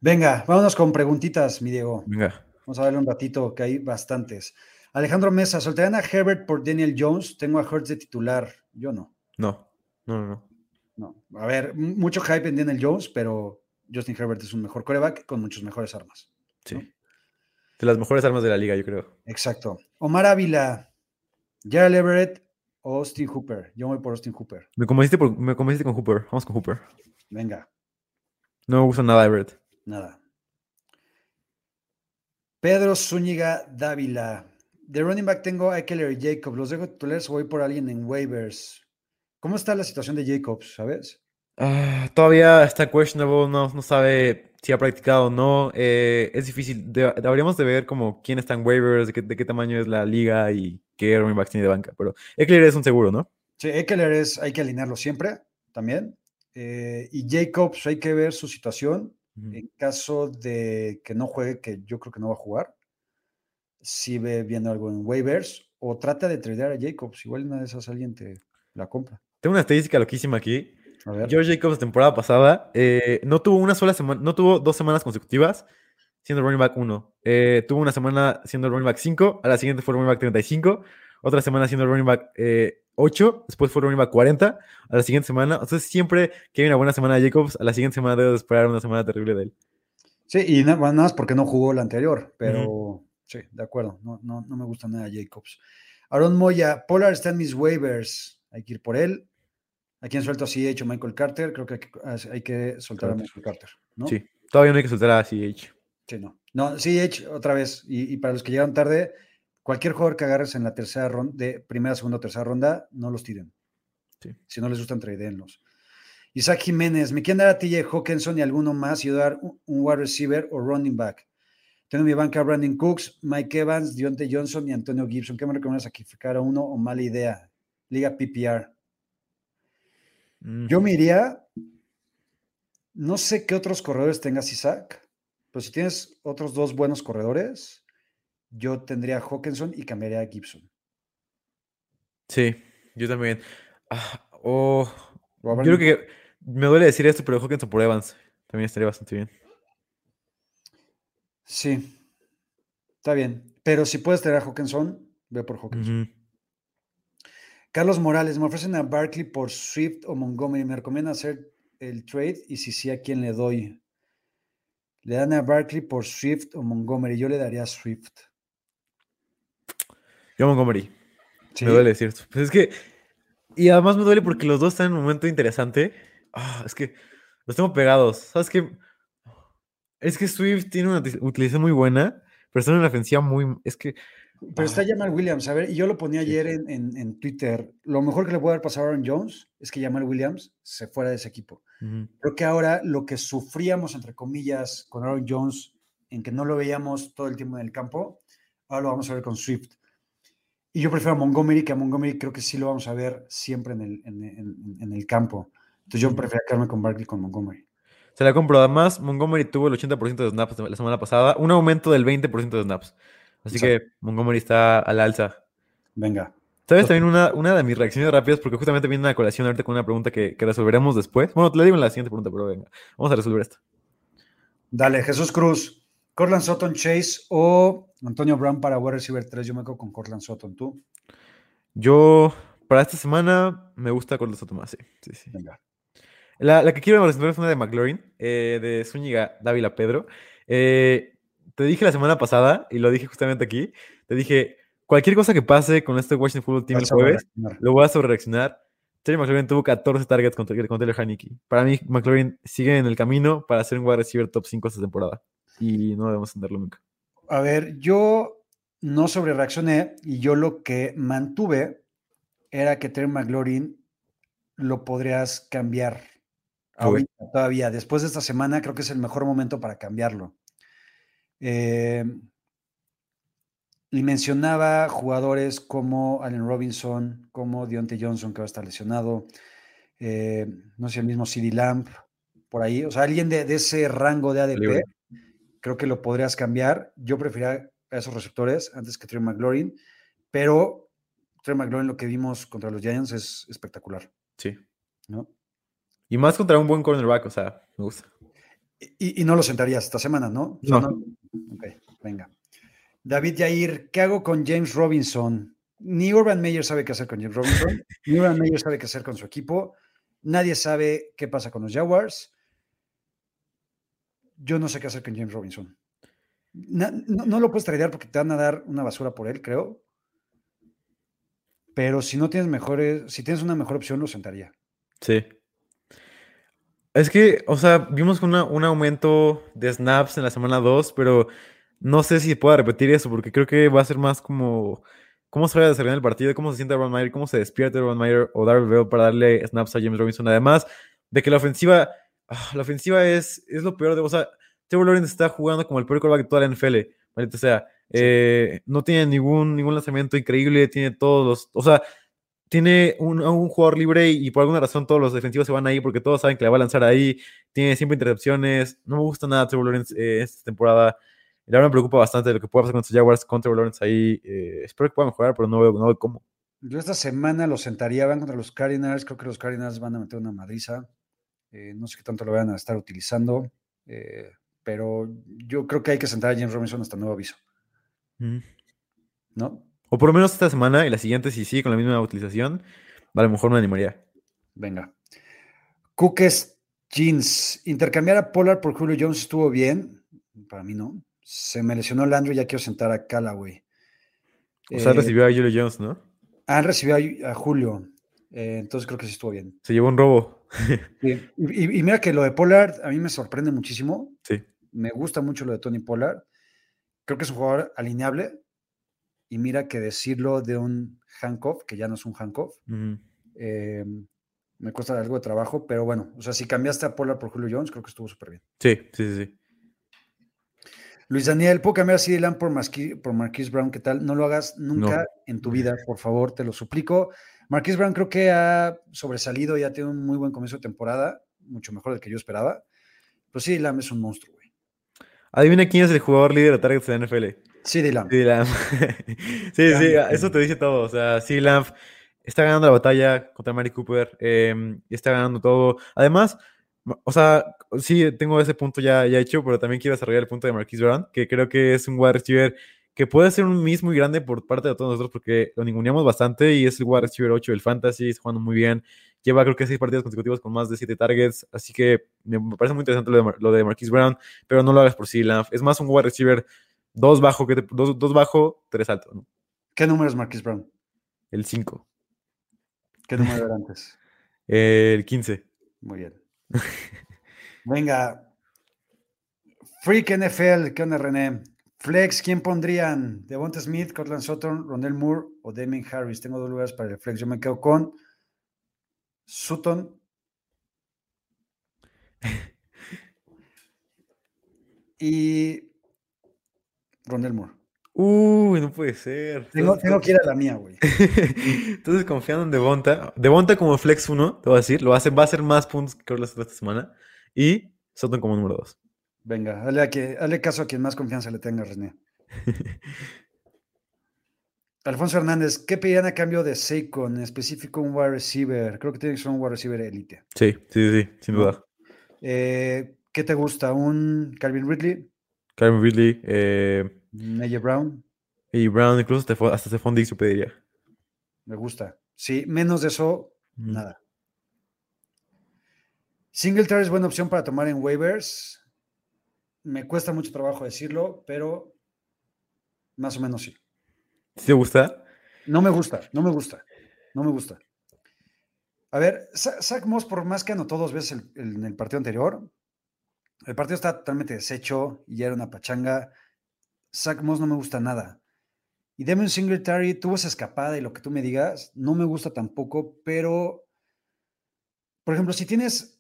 Venga, vámonos con preguntitas, mi Diego. Venga. Vamos a darle un ratito, que hay bastantes. Alejandro Mesa, ¿soltarían a Herbert por Daniel Jones? Tengo a Hurts de titular. Yo no. No, no, no, no. No. A ver, mucho hype en Daniel Jones, pero Justin Herbert es un mejor coreback con muchas mejores armas. Sí. ¿no? De las mejores armas de la liga, yo creo. Exacto. Omar Ávila, Gerald Everett o Austin Hooper. Yo voy por Austin Hooper. Me convenciste, por- me convenciste con Hooper. Vamos con Hooper. Venga, No me gusta nada Everett. Nada. Pedro Zúñiga Dávila. De running back tengo a Eckler y Jacob. Los dejo titulares o voy por alguien en waivers. ¿Cómo está la situación de Jacobs, sabes? Ah, todavía está questionable, no, no sabe si ha practicado o no. eh, es difícil. De- deberíamos de ver como quién está en waivers, de qué, de qué tamaño es la liga y qué running backs tiene de banca. Pero Eckler es un seguro, ¿no? Sí, Eckler es, hay que alinearlo siempre, también. Eh, y Jacobs, hay que ver su situación. En caso de que no juegue, que yo creo que no va a jugar, si ve viendo algo en waivers o trata de tradear a Jacobs. Igual una de esas alguien te la compra. Tengo una estadística loquísima aquí. A ver. George Jacobs, temporada pasada, eh, no tuvo una sola semana, no tuvo dos semanas consecutivas siendo running back 1. Eh, tuvo una semana siendo running back 5, a la siguiente fue running back 35, otra semana siendo running back eh, 8, después fue back 40, a la siguiente semana. Entonces, siempre que hay una buena semana de Jacobs, a la siguiente semana debo esperar una semana terrible de él. Sí, y nada más porque no jugó la anterior, pero sí, de acuerdo, no, no, no me gusta nada Jacobs. Aaron Moya, Polar está en mis waivers, hay que ir por él. ¿A quién suelto a CH o Michael Carter? Creo que hay que soltar a Michael Carter, ¿no? Sí, todavía no hay que soltar a CH. Sí, no. No, CH, otra vez, y, y para los que llegaron tarde, cualquier jugador que agarres en la tercera ronda, de primera, segunda o tercera ronda, no los tiren. Sí. Si no les gustan, tradenlos. Isaac Jiménez, me quieren dar a TJ Hawkinson y alguno más y dar un, wide receiver o running back. Tengo en mi banca a Brandon Cooks, Mike Evans, Deontay Johnson y Antonio Gibson. ¿Qué me recomiendas sacrificar a uno o mala idea? Liga PPR. Mm. Yo me iría, no sé qué otros corredores tengas, Isaac, pero si tienes otros dos buenos corredores, yo tendría a Hawkinson y cambiaría a Gibson. Sí, yo también. Ah, oh, yo creo que me duele decir esto, pero Hawkinson por Evans también estaría bastante bien. Sí, está bien. Pero si puedes tener a Hawkinson, ve por Hawkinson. Carlos Morales, me ofrecen a Barkley por Swift o Montgomery. Me recomienda hacer el trade y si sí, ¿a quién le doy? Le dan a Barkley por Swift o Montgomery. Yo le daría a Swift. Yo Montgomery. Sí. Me duele decir esto. Pues es que. Y además me duele porque los dos están en un momento interesante. Ah, es que los tengo pegados. ¿Sabes qué? Es que Swift tiene una util- utilización muy buena, pero está en una ofensiva muy. Es que. Pero está Ah. Jamal Williams. A ver, y yo lo ponía ayer en, en- en Twitter. Lo mejor que le puede haber pasado a Aaron Jones es que Jamal Williams se fuera de ese equipo. ujú, Creo que ahora lo que sufríamos, entre comillas, con Aaron Jones, en que no lo veíamos todo el tiempo en el campo, ahora lo vamos a ver con Swift. Y yo prefiero a Montgomery, que a Montgomery creo que sí lo vamos a ver siempre en el, en, en- en el campo. Entonces yo prefiero quedarme con Barkley con Montgomery. Se la compro. Además, Montgomery tuvo el 80% de snaps la semana pasada, un aumento del 20% de snaps. Así Exacto. que Montgomery está al alza. Venga. ¿Sabes? También una, una de mis reacciones rápidas, porque justamente viene una colación ahorita con una pregunta que, que resolveremos después. Bueno, te la digo en la siguiente pregunta, pero venga, vamos a resolver esto. Dale, Jesús Cruz. Cortland Sutton Chase o Antonio Brown para wide receiver 3. Yo me quedo con Cortland Sutton. ¿Tú? Yo, para esta semana, me gusta con los Tomás, sí, sí, sí. Venga. La, la que quiero resolver es una de McLaurin, eh, de Zúñiga Dávila Pedro. Eh, te dije la semana pasada, y lo dije justamente aquí, te dije, cualquier cosa que pase con este Washington Football Team el jueves, lo voy a sobrereaccionar. Terry McLaurin tuvo 14 targets contra, con Taylor Haneke. Para mí, McLaurin sigue en el camino para ser un wide receiver top 5 esta temporada. Y no debemos entenderlo nunca. A ver, yo no sobre reaccioné y yo lo que mantuve era que Terry McLaurin lo podrías cambiar ahorita todavía. Después de esta semana creo que es el mejor momento para cambiarlo. Eh, y mencionaba jugadores como Allen Robinson, como Deontay Johnson que va a estar lesionado, eh, no sé, el mismo CD Lamp, por ahí. O sea, alguien de, de ese rango de ADP Libre. Creo que lo podrías cambiar. Yo preferiría a esos receptores antes que Trey McLaurin, pero Trey McLaurin lo que vimos contra los Giants es espectacular, Sí. ¿no? Y más contra un buen cornerback, o sea, me gusta. Y, y no lo sentarías esta semana, ¿no? No. Ok, venga. David Yair, ¿qué hago con James Robinson? Ni Urban Meyer sabe qué hacer con James Robinson, ni Urban Meyer sabe qué hacer con su equipo. Nadie sabe qué pasa con los Jaguars. Yo no sé qué hacer con James Robinson. No, no lo puedes tradear porque te van a dar una basura por él, creo. Pero si no tienes mejores, si tienes una mejor opción, lo sentaría. Sí. Es que, o sea, vimos un aumento de snaps en la semana 2, pero no sé si pueda repetir eso, porque creo que va a ser más como cómo se va a desarrollar el partido, cómo se siente Urban Meyer, cómo se despierta Urban Meyer o Darrell Bell para darle snaps a James Robinson. Además de que la ofensiva, la ofensiva es, es lo peor de, o sea, Trevor Lawrence está jugando como el peor quarterback de toda la NFL, maldita sea. Eh, no tiene ningún, ningún lanzamiento increíble, tiene todos los, o sea, tiene un, un jugador libre y, por alguna razón todos los defensivos se van ahí porque todos saben que la va a lanzar ahí. Tiene siempre intercepciones. No me gusta nada Trevor Lawrence eh, esta temporada. La verdad me preocupa bastante lo que pueda pasar con estos Jaguars con Trevor Lawrence ahí. Eh, espero que pueda mejorar, pero no veo, no veo cómo. Yo esta semana lo sentaría, van contra los Cardinals, creo que los Cardinals van a meter una madriza, eh, no sé qué tanto lo van a estar utilizando, eh, pero yo creo que hay que sentar a James Robinson hasta nuevo aviso, Mm. ¿no? O por lo menos esta semana y la siguiente, si sigue con la misma utilización, a lo mejor me animaría. Venga. Cookes Jeans. Intercambiar a Pollard por Julio Jones estuvo bien. Para mí no. Se me lesionó Landry, ya quiero sentar a Callaway. O sea, Eh, recibió a Julio Jones, ¿no? Han recibido a, a Julio. eh, entonces creo que sí estuvo bien. Se llevó un robo. *laughs* Sí, Y, y- mira que lo de Pollard a mí me sorprende muchísimo. Sí. Me gusta mucho lo de Tony Pollard. Creo que es un jugador alineable. Y mira que decirlo de un Hankoff, que ya no es un Hankoff, Ujú. eh, me cuesta algo de trabajo, pero bueno, o sea, si cambiaste a Pollard por Julio Jones, creo que estuvo súper bien. Sí, sí, sí. Luis Daniel, ¿puedo cambiar a CD Lamb por Marquise Brown? ¿Qué tal? No lo hagas nunca No. en tu vida, por favor, te lo suplico. Marquise Brown creo que ha sobresalido, ya tiene un muy buen comienzo de temporada, mucho mejor del que yo esperaba. Pero CD Lamb es un monstruo, güey. Adivina quién es el jugador líder de targets de la NFL. CD Lamb. Sí, Lamb. *laughs* sí, sí, Cambia. eso te dice todo. O sea, sí, Lamb está ganando la batalla contra Mari Cooper eh, y está ganando todo. Además, o sea, sí, tengo ese punto ya, ya hecho, pero también quiero desarrollar el punto de Marquise Brown, que creo que es un wide receiver que puede ser un miss muy grande por parte de todos nosotros porque lo ninguneamos bastante y es el wide receiver 8 del fantasy, está jugando muy bien. Lleva creo que seis partidos consecutivos con más de siete targets, así que me parece muy interesante lo de, Mar- lo de Marquise Brown, pero no lo hagas por sí. Es más un wide receiver dos bajo, que te- dos, dos bajo, tres alto, ¿no? ¿Qué número es Marquise Brown? El 5. ¿Qué número era antes? *laughs* El 15. Muy bien. *laughs* Venga. Freak NFL, ¿qué onda, René? Flex, ¿quién pondrían? Devonta Smith, Cortland Sutton, Rondell Moore o Damien Harris. Tengo dos lugares para el flex. Yo me quedo con Sutton y Rondell Moore. Uy, no puede ser. Tengo, tengo que ir a la mía, güey. *laughs* Entonces, confiando en Devonta. Devonta como flex 1, te voy a decir, lo hace, va a hacer más puntos que Cortland esta semana. Y Sutton como número 2. Venga, dale, a que, dale caso a quien más confianza le tenga, René. *laughs* Alfonso Hernández, ¿qué pedirían a cambio de Seiko, en específico un wide receiver? Creo que tiene que ser un wide receiver elite. Sí, sí, sí, sin duda. Eh, ¿Qué te gusta? ¿Un Calvin Ridley? Karen Ridley eh, ¿Un AJ Brown? Brown, incluso hasta Stephon Diggs yo pediría. Me gusta. Sí, menos de eso, Mm. nada. Singletary es buena opción para tomar en waivers. Me cuesta mucho trabajo decirlo, pero más o menos sí. ¿Sí te gusta? No me gusta, no me gusta, no me gusta. A ver, Zach Moss, por más que anotó dos veces el- el- en el partido anterior, el partido está totalmente deshecho y ya era una pachanga. Zach Moss no me gusta nada. Y Devin Singletary tuvo esa escapada y lo que tú me digas, no me gusta tampoco, pero, por ejemplo, si tienes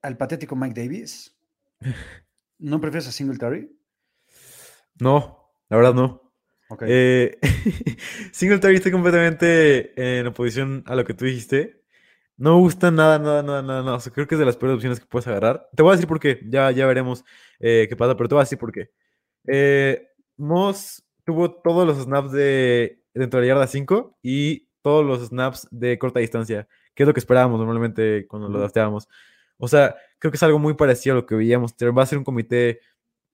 al patético Mike Davis, *laughs* ¿no prefieres a Singletary? No, la verdad no. Ok. Eh, *laughs* Singletary está completamente en oposición a lo que tú dijiste. No me gusta nada, nada, nada, nada, nada. O sea, creo que es de las peores opciones que puedes agarrar. Te voy a decir por qué. Ya, ya veremos eh, qué pasa, pero te voy a decir por qué. Eh, Moss tuvo todos los snaps de dentro de la yarda 5 y todos los snaps de corta distancia, que es lo que esperábamos normalmente cuando lo drafteábamos. O sea, creo que es algo muy parecido a lo que veíamos. Va a ser un comité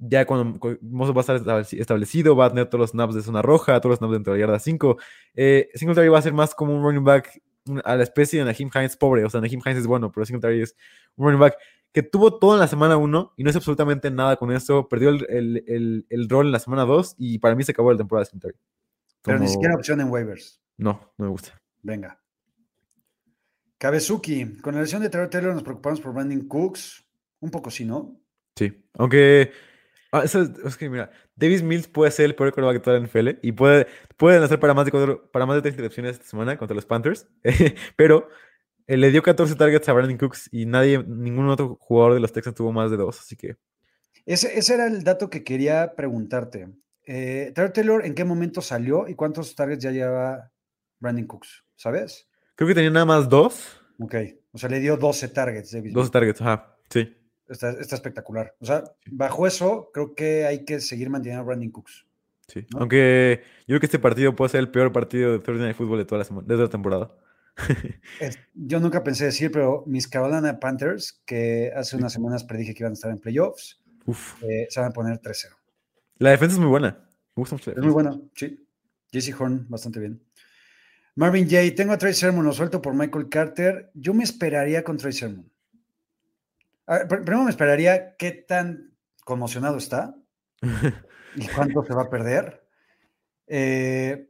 ya cuando cu- Moss va a estar estableci- establecido, va a tener todos los snaps de zona roja, todos los snaps dentro de la yarda 5. Eh, Singletary va a ser más como un running back a la especie de Naheem Hines pobre. O sea, Naheem Hines es bueno, pero Singletary es un running back que tuvo todo en la semana 1 y no hizo absolutamente nada con eso. Perdió el, el- el- el rol en la semana 2 y para mí se acabó la temporada de Singletary. pero ni siquiera opción en waivers. No, no me gusta. Venga. Kabezuki, con la lesión de Terrell Taylor nos preocupamos por Brandon Cooks. Un poco sí, ¿no? Sí, aunque... ah, eso es, es que mira, Davis Mills puede ser el peor quarterback de toda la NFL y puede, pueden hacer para más de cuatro- para más de tres intercepciones esta semana contra los Panthers, *laughs* pero eh, le dio 14 targets a Brandon Cooks y nadie, ningún otro jugador de los Texans tuvo más de dos, así que Ese, ese era el dato que quería preguntarte. Eh, Taylor, ¿en qué momento salió y cuántos targets ya lleva Brandon Cooks? ¿Sabes? Creo que tenía nada más dos, Ok. O sea, le dio 12 targets. Davis 12 Mills. targets, ajá, sí. Está, está espectacular. O sea, bajo eso, creo que hay que seguir manteniendo a Brandon Cooks. Sí, ¿no? aunque yo creo que este partido puede ser el peor partido de Thursday Night Football de toda la, semana, de toda la temporada. *laughs* Es- yo nunca pensé decir, pero mis Carolina Panthers, que hace unas semanas predije que iban a estar en playoffs, Uf. eh, se van a poner 3-0. La defensa es muy buena. Me gusta mucho. Es muy buena, sí. JC Horn, bastante bien. Marvin J, tengo a Trey Sermon, lo suelto por Michael Carter. Yo me esperaría con Trey Sermon. A ver, pr- primero me esperaría qué tan conmocionado está *laughs* y cuánto se va a perder. Eh,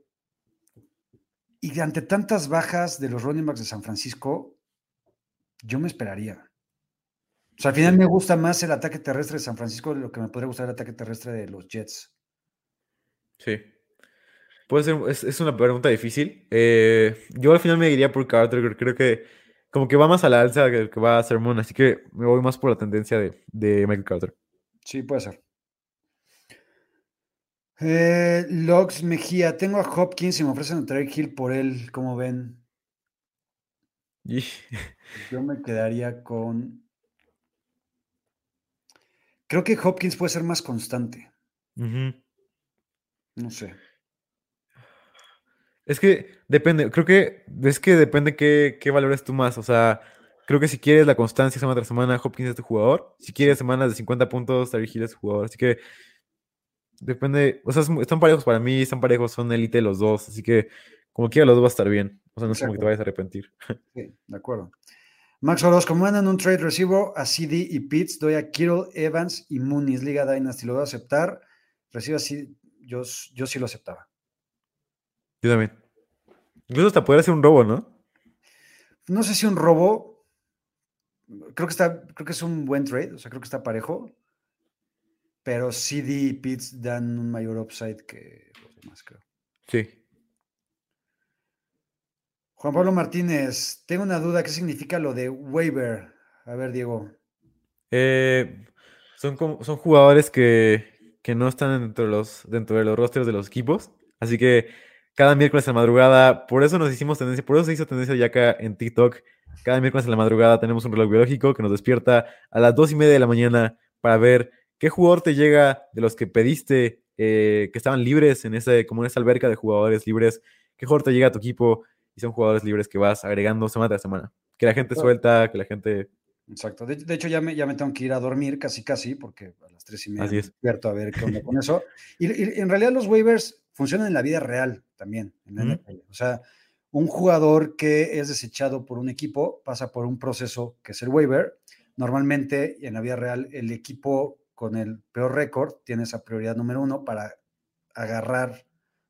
y ante tantas bajas de los running backs de San Francisco, yo me esperaría. O sea, al final me gusta más el ataque terrestre de San Francisco de lo que me podría gustar el ataque terrestre de los Jets. Sí. Puede ser, es, es una pregunta difícil. Eh, yo al final me iría por Carter, creo- que como que va más a la alza que que va a Sermon, así que me voy más por la tendencia de, de Michael Carter. Sí, puede ser. Eh, Logs Mejía, tengo a Hopkins y me ofrecen a Tyreek Hill por él, como ven. Y- Yo me quedaría con. Creo que Hopkins puede ser más constante. No sé. Es que depende, creo que es que depende qué, qué valores tú más. O sea, creo que si quieres la constancia semana tras semana, Hopkins es tu jugador. Si quieres semanas de 50 puntos, Tyreek Hill es tu jugador. Así que depende, o sea, están parejos para mí, están parejos, son élite los dos. Así que como quiera los dos va a estar bien. O sea, no es como que te vayas a arrepentir. *laughs* Sí, de acuerdo. Max Orozco, mandan un trade recibo a CD y Pitts, doy a Kittle, Evans y Muniz, Liga Dynasty. ¿Lo voy a aceptar? Recibo así, yo, yo sí lo aceptaba. Yo también. Incluso hasta podría ser un robo, ¿no? No sé si un robo. Creo que está, creo que es un buen trade, o sea, creo que está parejo. Pero CD y Pitts dan un mayor upside que los demás, creo. Sí. Juan Pablo Martínez, tengo una duda, ¿qué significa lo de waiver? A ver, Diego. Eh, son, son jugadores que, que no están dentro de los, dentro de los rosters de los equipos. Así que cada miércoles a la madrugada, por eso nos hicimos tendencia, por eso se hizo tendencia ya acá en TikTok. Cada miércoles a la madrugada tenemos un reloj biológico que nos despierta a las dos y media de la mañana para ver qué jugador te llega de los que pediste eh, que estaban libres en ese, como en esa alberca de jugadores libres, qué jugador te llega a tu equipo y son jugadores libres que vas agregando semana tras semana. Que la gente suelta, que la gente Exacto. De, de hecho, ya me, ya me tengo que ir a dormir casi, casi, porque a las tres y media me es. despierto a ver qué onda con *laughs* eso. Y, y en realidad los waivers funcionan en la vida real también, en la. O sea, un jugador que es desechado por un equipo pasa por un proceso que es el waiver. Normalmente, en la vida real, el equipo con el peor récord tiene esa prioridad número uno para agarrar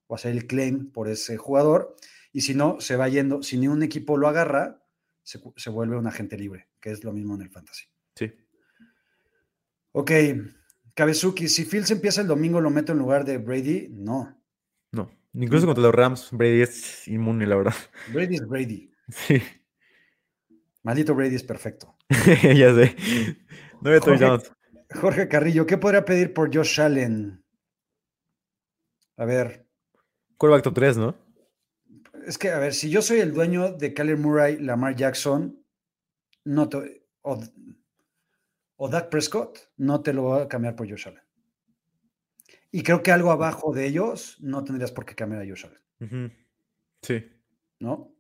o hacer el claim por ese jugador. Y si no, se va yendo. Si ni un equipo lo agarra, se, se vuelve un agente libre, que es lo mismo en el fantasy. Sí. Ok, Kabezuki, si Fields empieza el domingo, ¿lo meto en lugar de Brady? No. No, incluso contra los Rams, Brady es inmune, la verdad. Brady es Brady. *laughs* Sí, Maldito Brady es perfecto. *laughs* ya sé. Nueve Jorge-. Jorge Carrillo, ¿qué podría pedir por Josh Allen? A ver, Quarterback top 3, ¿no? Es que, a ver, si yo soy el dueño de Kyler Murray, Lamar Jackson, no te, o, o Dak Prescott, no te lo voy a cambiar por Josh Allen. Y creo que algo abajo de ellos no tendrías por qué cambiar a Josh Allen. Sí. ¿no?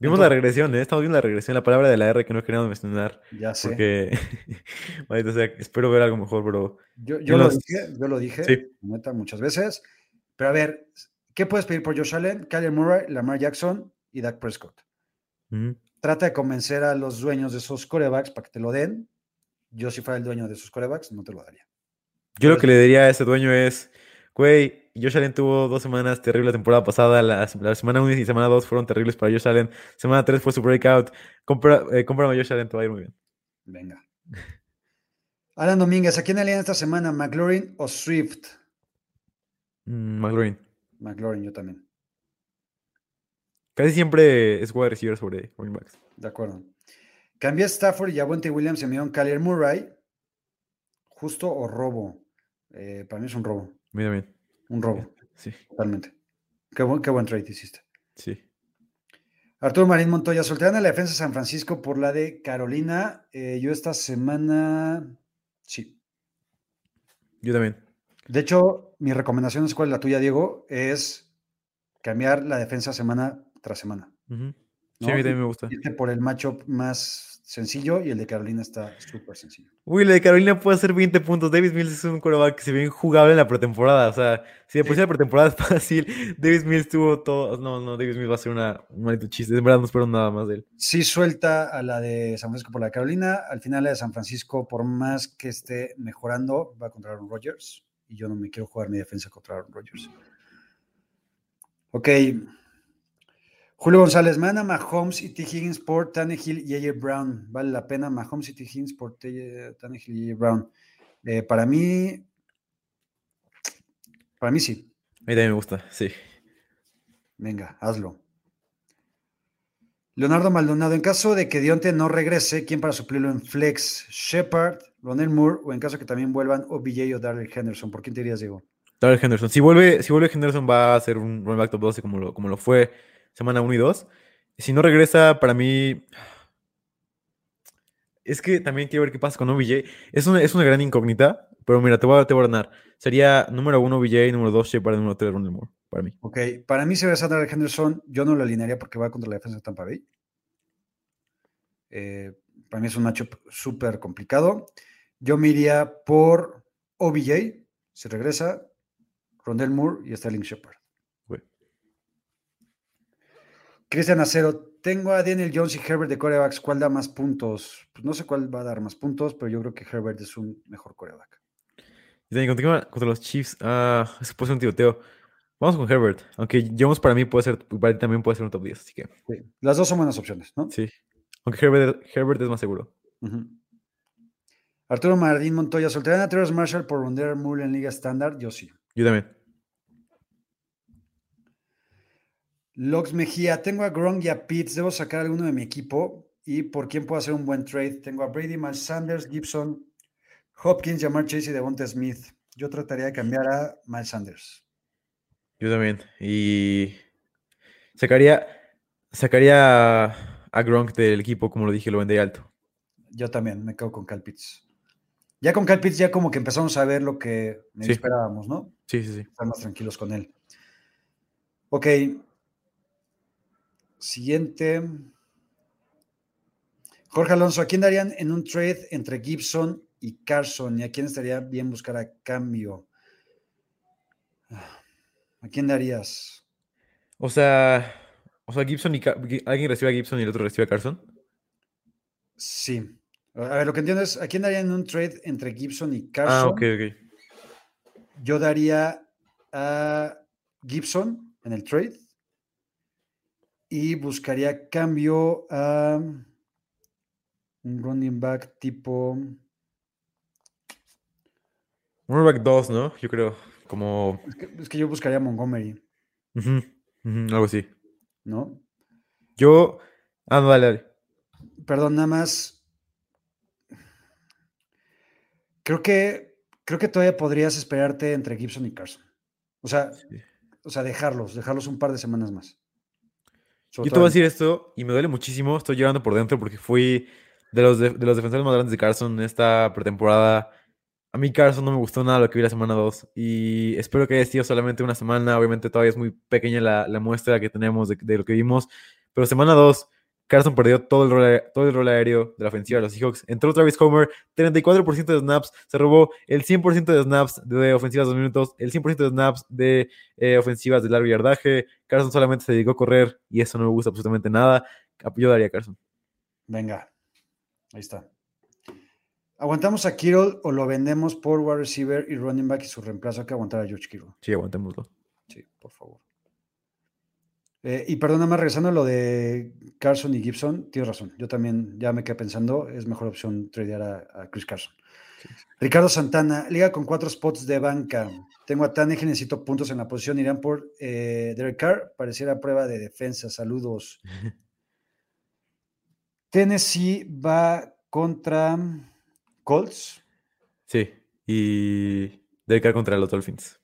Vimos la regresión, ¿eh? Estamos viendo la regresión, la palabra de la R que no queríamos mencionar. Ya sé. Porque, *laughs* maldita sea, espero ver algo mejor, pero Yo, yo lo los- dije, yo lo dije, Sí. neta, muchas veces. Pero a ver, ¿qué puedes pedir por Josh Allen, Kyler Murray, Lamar Jackson y Dak Prescott? ujú. Trata de convencer a los dueños de esos corebacks para que te lo den. Yo, si fuera el dueño de esos corebacks, no te lo daría. Yo lo que le diría a ese dueño es, güey, Josh Allen tuvo dos semanas terribles la temporada pasada, la, la semana 1 y semana 2 fueron terribles para Josh Allen, semana 3 fue su breakout, compra, eh, a Josh Allen, te va a ir muy bien. Venga. Alan Domínguez, ¿a quién alían esta semana? ¿McLaurin o Swift? Mm, McLaurin. McLaurin, yo también. Casi siempre es wide receiver sobre running backs. De acuerdo. Cambié a Stafford y a Wenty Williams y me dieron Kyler Murray. ¿Justo o robo? Eh, para mí es un robo. A mí también. Un robo, Sí, totalmente. Qué buen, qué buen trade hiciste. sí. Arturo Marín Montoya, soltarán a la defensa de San Francisco por la de Carolina. Eh, yo esta semana, sí. Yo también. De hecho, mi recomendación, sé cuál es la tuya, Diego, es cambiar la defensa semana tras semana. Sí, ¿no? a mí también me gusta. Irte por el matchup más sencillo y el de Carolina está súper sencillo. Uy, el de Carolina puede hacer 20 puntos. Davis Mills es un quarterback que se ve jugable en la pretemporada. O sea, si de por sí la pretemporada es *laughs* fácil, Davis Mills tuvo todo. No, no, Davis Mills va a ser una, un maldito chiste. En verdad no espero nada más de él. Sí suelta a la de San Francisco por la de Carolina. Al final la de San Francisco, por más que esté mejorando, va contra Aaron Rodgers. Y yo no me quiero jugar mi defensa contra Aaron Rodgers. Ok. Julio González, mana Mahomes y T. Higgins por Tannehill y AJ Brown. Vale la pena Mahomes y T. Higgins por Tannehill y AJ Brown. Eh, para mí, para mí sí. A mí también me gusta, sí. Venga, hazlo. Leonardo Maldonado, en caso de que Dionte no regrese, ¿quién para suplirlo en flex? Shepard, Ronel Moore o en caso que también vuelvan OBJ o Darrell Henderson. ¿Por quién te dirías, Diego? Darrell Henderson. Si vuelve, si vuelve Henderson va a ser un running back top 12 como lo, como lo fue semana 1 y 2. Si no regresa, para mí... Es que también quiero ver qué pasa con OBJ. Es una, es una gran incógnita, pero mira, te voy a, te voy a ordenar. Sería número 1 OBJ, número 2 Shepard, número 3 Ronald Moore, para mí. Ok, para mí si regresa Darrell Henderson, yo no lo alinearía porque va contra la defensa de Tampa Bay. Eh, para mí es un matchup súper complicado. Yo me iría por OBJ, si regresa, Rondell Moore y Sterling Shepard. Güey. Cristian Acero, tengo a Daniel Jones y Herbert de corebacks. ¿Cuál da más puntos? Pues no sé cuál va a dar más puntos, pero yo creo que Herbert es un mejor coreback. Y contra, contra los Chiefs, ah, es que puede ser un tiroteo. Vamos con Herbert, aunque Jones para mí puede ser, para ti también puede ser un top 10, así que Sí, Las dos son buenas opciones, ¿no? sí. Aunque Herbert, Herbert es más seguro. Arturo Marín Montoya, ¿soltarían a Terrence Marshall por Rondell Moore en Liga Estándar? Yo sí. Yo también. Lox Mejía, tengo a Gronk y a Pitts, debo sacar alguno de mi equipo y por quién puedo hacer un buen trade. Tengo a Brady, Miles Sanders, Gibson, Hopkins, Jamar Chase y Devonta Smith. Yo trataría de cambiar a Miles Sanders. Yo también. Y sacaría, sacaría a Gronk del equipo, como lo dije, lo vendría alto. Yo también me quedo con Cal Pitts. Ya con Cal Pitts ya como que empezamos a ver lo que Sí. esperábamos, ¿no? Sí, sí, sí. Estar más tranquilos con él. Ok. Siguiente. Jorge Alonso, ¿a quién darían en un trade entre Gibson y Carson? ¿Y a quién estaría bien buscar a cambio? ¿A quién darías? O sea, o sea, Gibson y alguien recibe a Gibson y el otro recibe a Carson. Sí. A ver, lo que entiendo es, ¿a quién darían en un trade entre Gibson y Carson? Ah, ok, ok. Yo daría a Gibson en el trade y buscaría cambio a un running back tipo. Running back 2, ¿no? Yo creo. Como. Es que, es que yo buscaría Montgomery, algo así. ¿no? Yo. Ah, no, dale, dale. Perdón, nada más. Creo que creo que todavía podrías esperarte entre Gibson y Carson. O sea, Sí. o sea, dejarlos, dejarlos un par de semanas más. Sobre Yo te voy a decir esto y me duele muchísimo. Estoy llorando por dentro porque fui de los, de, de los defensores más grandes de Carson en esta pretemporada. A mí Carson no me gustó nada lo que vi la semana 2 y espero que haya sido solamente una semana. Obviamente todavía es muy pequeña la, muestra que tenemos de, de lo que vimos. Pero semana 2, Carson perdió todo el, rol, todo el rol aéreo de la ofensiva de los Seahawks. Entró Travis Homer, 34% de snaps. Se robó el 100% de snaps de ofensivas de dos minutos, el 100% de snaps de eh, ofensivas de largo yardaje. Carson solamente se dedicó a correr y eso no me gusta absolutamente nada. Yo daría a Carson. Venga, ahí está. ¿Aguantamos a Kittle o lo vendemos por wide receiver y running back y su reemplazo? Hay que aguantar a George Kittle. Sí, aguantémoslo. Sí, por favor. Eh, y perdona más, regresando a lo de Carson y Gibson, tienes razón. Yo también ya me quedé pensando, es mejor opción tradear a, a Chris Carson. Ricardo Santana, liga con cuatro spots de banca. Tengo a Tannehill, necesito puntos en la posición. Irán por eh, Derek Carr, pareciera prueba de defensa. Saludos. *laughs* Tennessee va contra Colts. Sí. Y debe caer contra los Dolphins.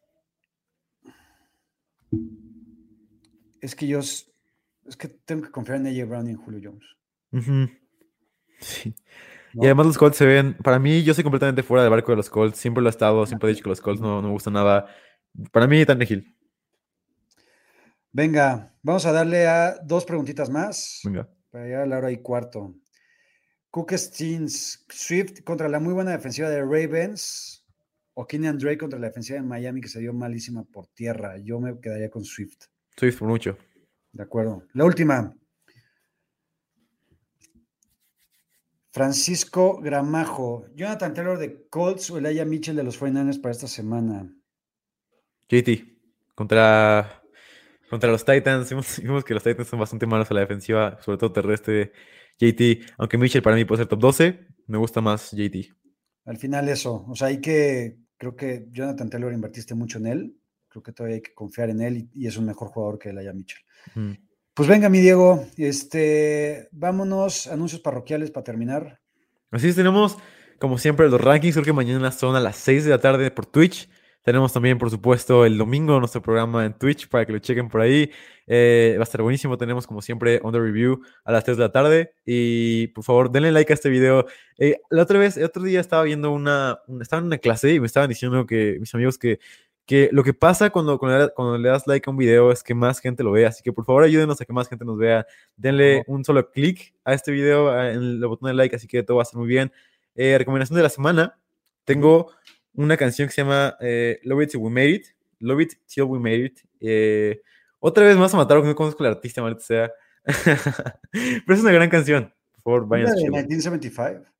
Es que yo es que tengo que confiar en AJ Brown y en Julio Jones. Sí. ¿no? Y además los Colts se ven, para mí yo soy completamente fuera del barco de los Colts, siempre lo he estado, siempre he dicho que los Colts no, no me gustan nada. Para mí Tannehill, Venga, vamos a darle a dos preguntitas más venga. para llegar a la hora y cuarto. Cook Stins, Swift contra la muy buena defensiva de Ravens o Kenyan Drake contra la defensiva de Miami que se dio malísima por tierra. Yo me quedaría con Swift. Swift por mucho. De acuerdo. La última. Francisco Gramajo, Jonathan Taylor de Colts o Elijah Mitchell de los 49ers para esta semana. JT, contra, contra los Titans, vimos, vimos que los Titans son bastante malos a la defensiva, sobre todo terrestre. JT, aunque Mitchell para mí puede ser top 12, me gusta más JT. Al final eso, o sea, hay que, creo que Jonathan Taylor invertiste mucho en él, creo que todavía hay que confiar en él y, y es un mejor jugador que Elijah Mitchell. Mm. Pues venga, mi Diego, este, vámonos, anuncios parroquiales para terminar. Así es, tenemos como siempre los rankings, creo que mañana son a las 6 de la tarde por Twitch. Tenemos también, por supuesto, el domingo nuestro programa en Twitch para que lo chequen por ahí. Eh, va a estar buenísimo. Tenemos, como siempre, The Review a las 3 de la tarde. Y por favor, denle like a este video. Eh, la otra vez, el otro día estaba viendo una, estaba en una clase y me estaban diciendo que mis amigos que, que lo que pasa cuando, cuando, le, cuando le das like a un video es que más gente lo ve. Así que por favor, ayúdenos a que más gente nos vea. Denle un solo clic a este video en el botón de like, así que todo va a estar muy bien. Eh, recomendación de la semana. Tengo una canción que se llama eh, Love It Till We Made It. Love It Till We Made It. Eh, otra vez más a matar porque no conozco al artista, maldita sea. *laughs* Pero es una gran canción. Por favor, vayan ¿La a de escucharla. 1975?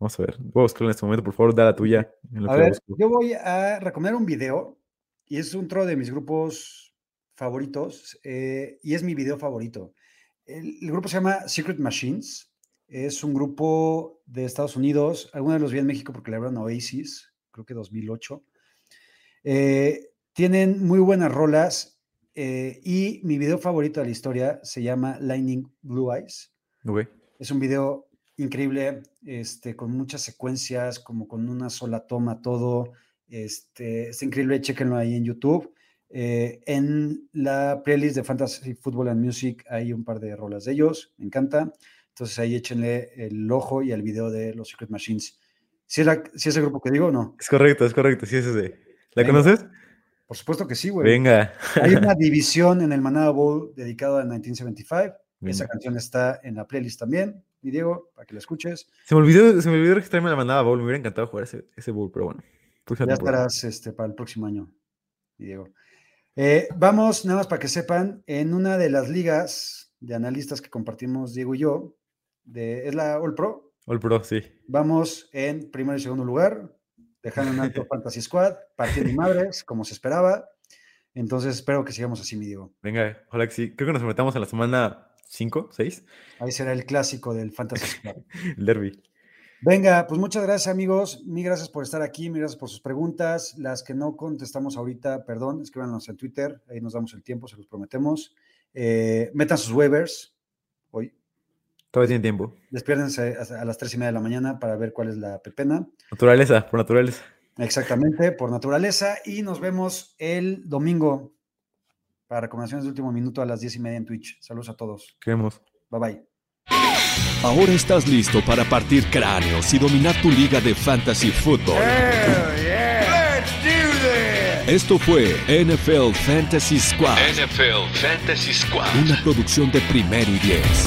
Vamos a ver. Voy a buscarlo en este momento. Por favor, da la tuya. en lo A que ver, yo voy a recomendar un video y es otro de mis grupos favoritos eh, y es mi video favorito. El, el grupo se llama Secret Machines. Es un grupo de Estados Unidos. Algunos de los vi en México porque le a Oasis, creo que 2008. Eh, tienen muy buenas rolas eh, y mi video favorito de la historia se llama Lightning Blue Eyes. Ok. Es un video increíble, este, con muchas secuencias, como con una sola toma, todo. Este, es increíble, chéquenlo ahí en YouTube. Eh, en la playlist de Fantasy Football and Music hay un par de rolas de ellos, me encanta. Entonces ahí échenle el ojo y el video de los Secret Machines. ¿Si es, la- es el grupo que digo o no? Es correcto, es correcto. Sí, es ese. ¿La Venga. conoces? Por supuesto que sí, güey. Venga. Hay una *laughs* división en el Manada Bowl dedicado a 1975. Esa canción está en la playlist también, mi Diego, para que la escuches. Se me olvidó, se me olvidó registrarme la mandada bowl. Me hubiera encantado jugar ese, ese bowl, pero bueno. Ya estarás este, para el próximo año, mi Diego. Eh, vamos, nada más para que sepan, en una de las ligas de analistas que compartimos Diego y yo, de, es la All Pro, All Pro, sí. vamos en primero y segundo lugar, dejando en alto *laughs* Fantasy Squad, partiendo y madres, como se esperaba. Entonces espero que sigamos así, mi Diego. Venga, ojalá que sí. Creo que nos metamos en la semana 5, 6, Ahí será el clásico del Fantasy Squad. *laughs* el derby. Venga, pues muchas gracias amigos, mil gracias por estar aquí, mil gracias por sus preguntas, las que no contestamos ahorita, perdón, escríbanos en Twitter, ahí nos damos el tiempo, se los prometemos. Eh, metan sus waivers hoy, Todavía tiene tiempo. despiérdense a las tres y media de la mañana para ver cuál es la pepena, Naturaleza, por naturaleza. exactamente, por naturaleza, y nos vemos el domingo para recomendaciones de último minuto a las diez y media en Twitch. Saludos a todos, Queremos. bye bye. Ahora estás listo para partir cráneos y dominar tu liga de fantasy football. Esto fue NFL Fantasy Squad, NFL Fantasy Squad. una producción de primero y diez.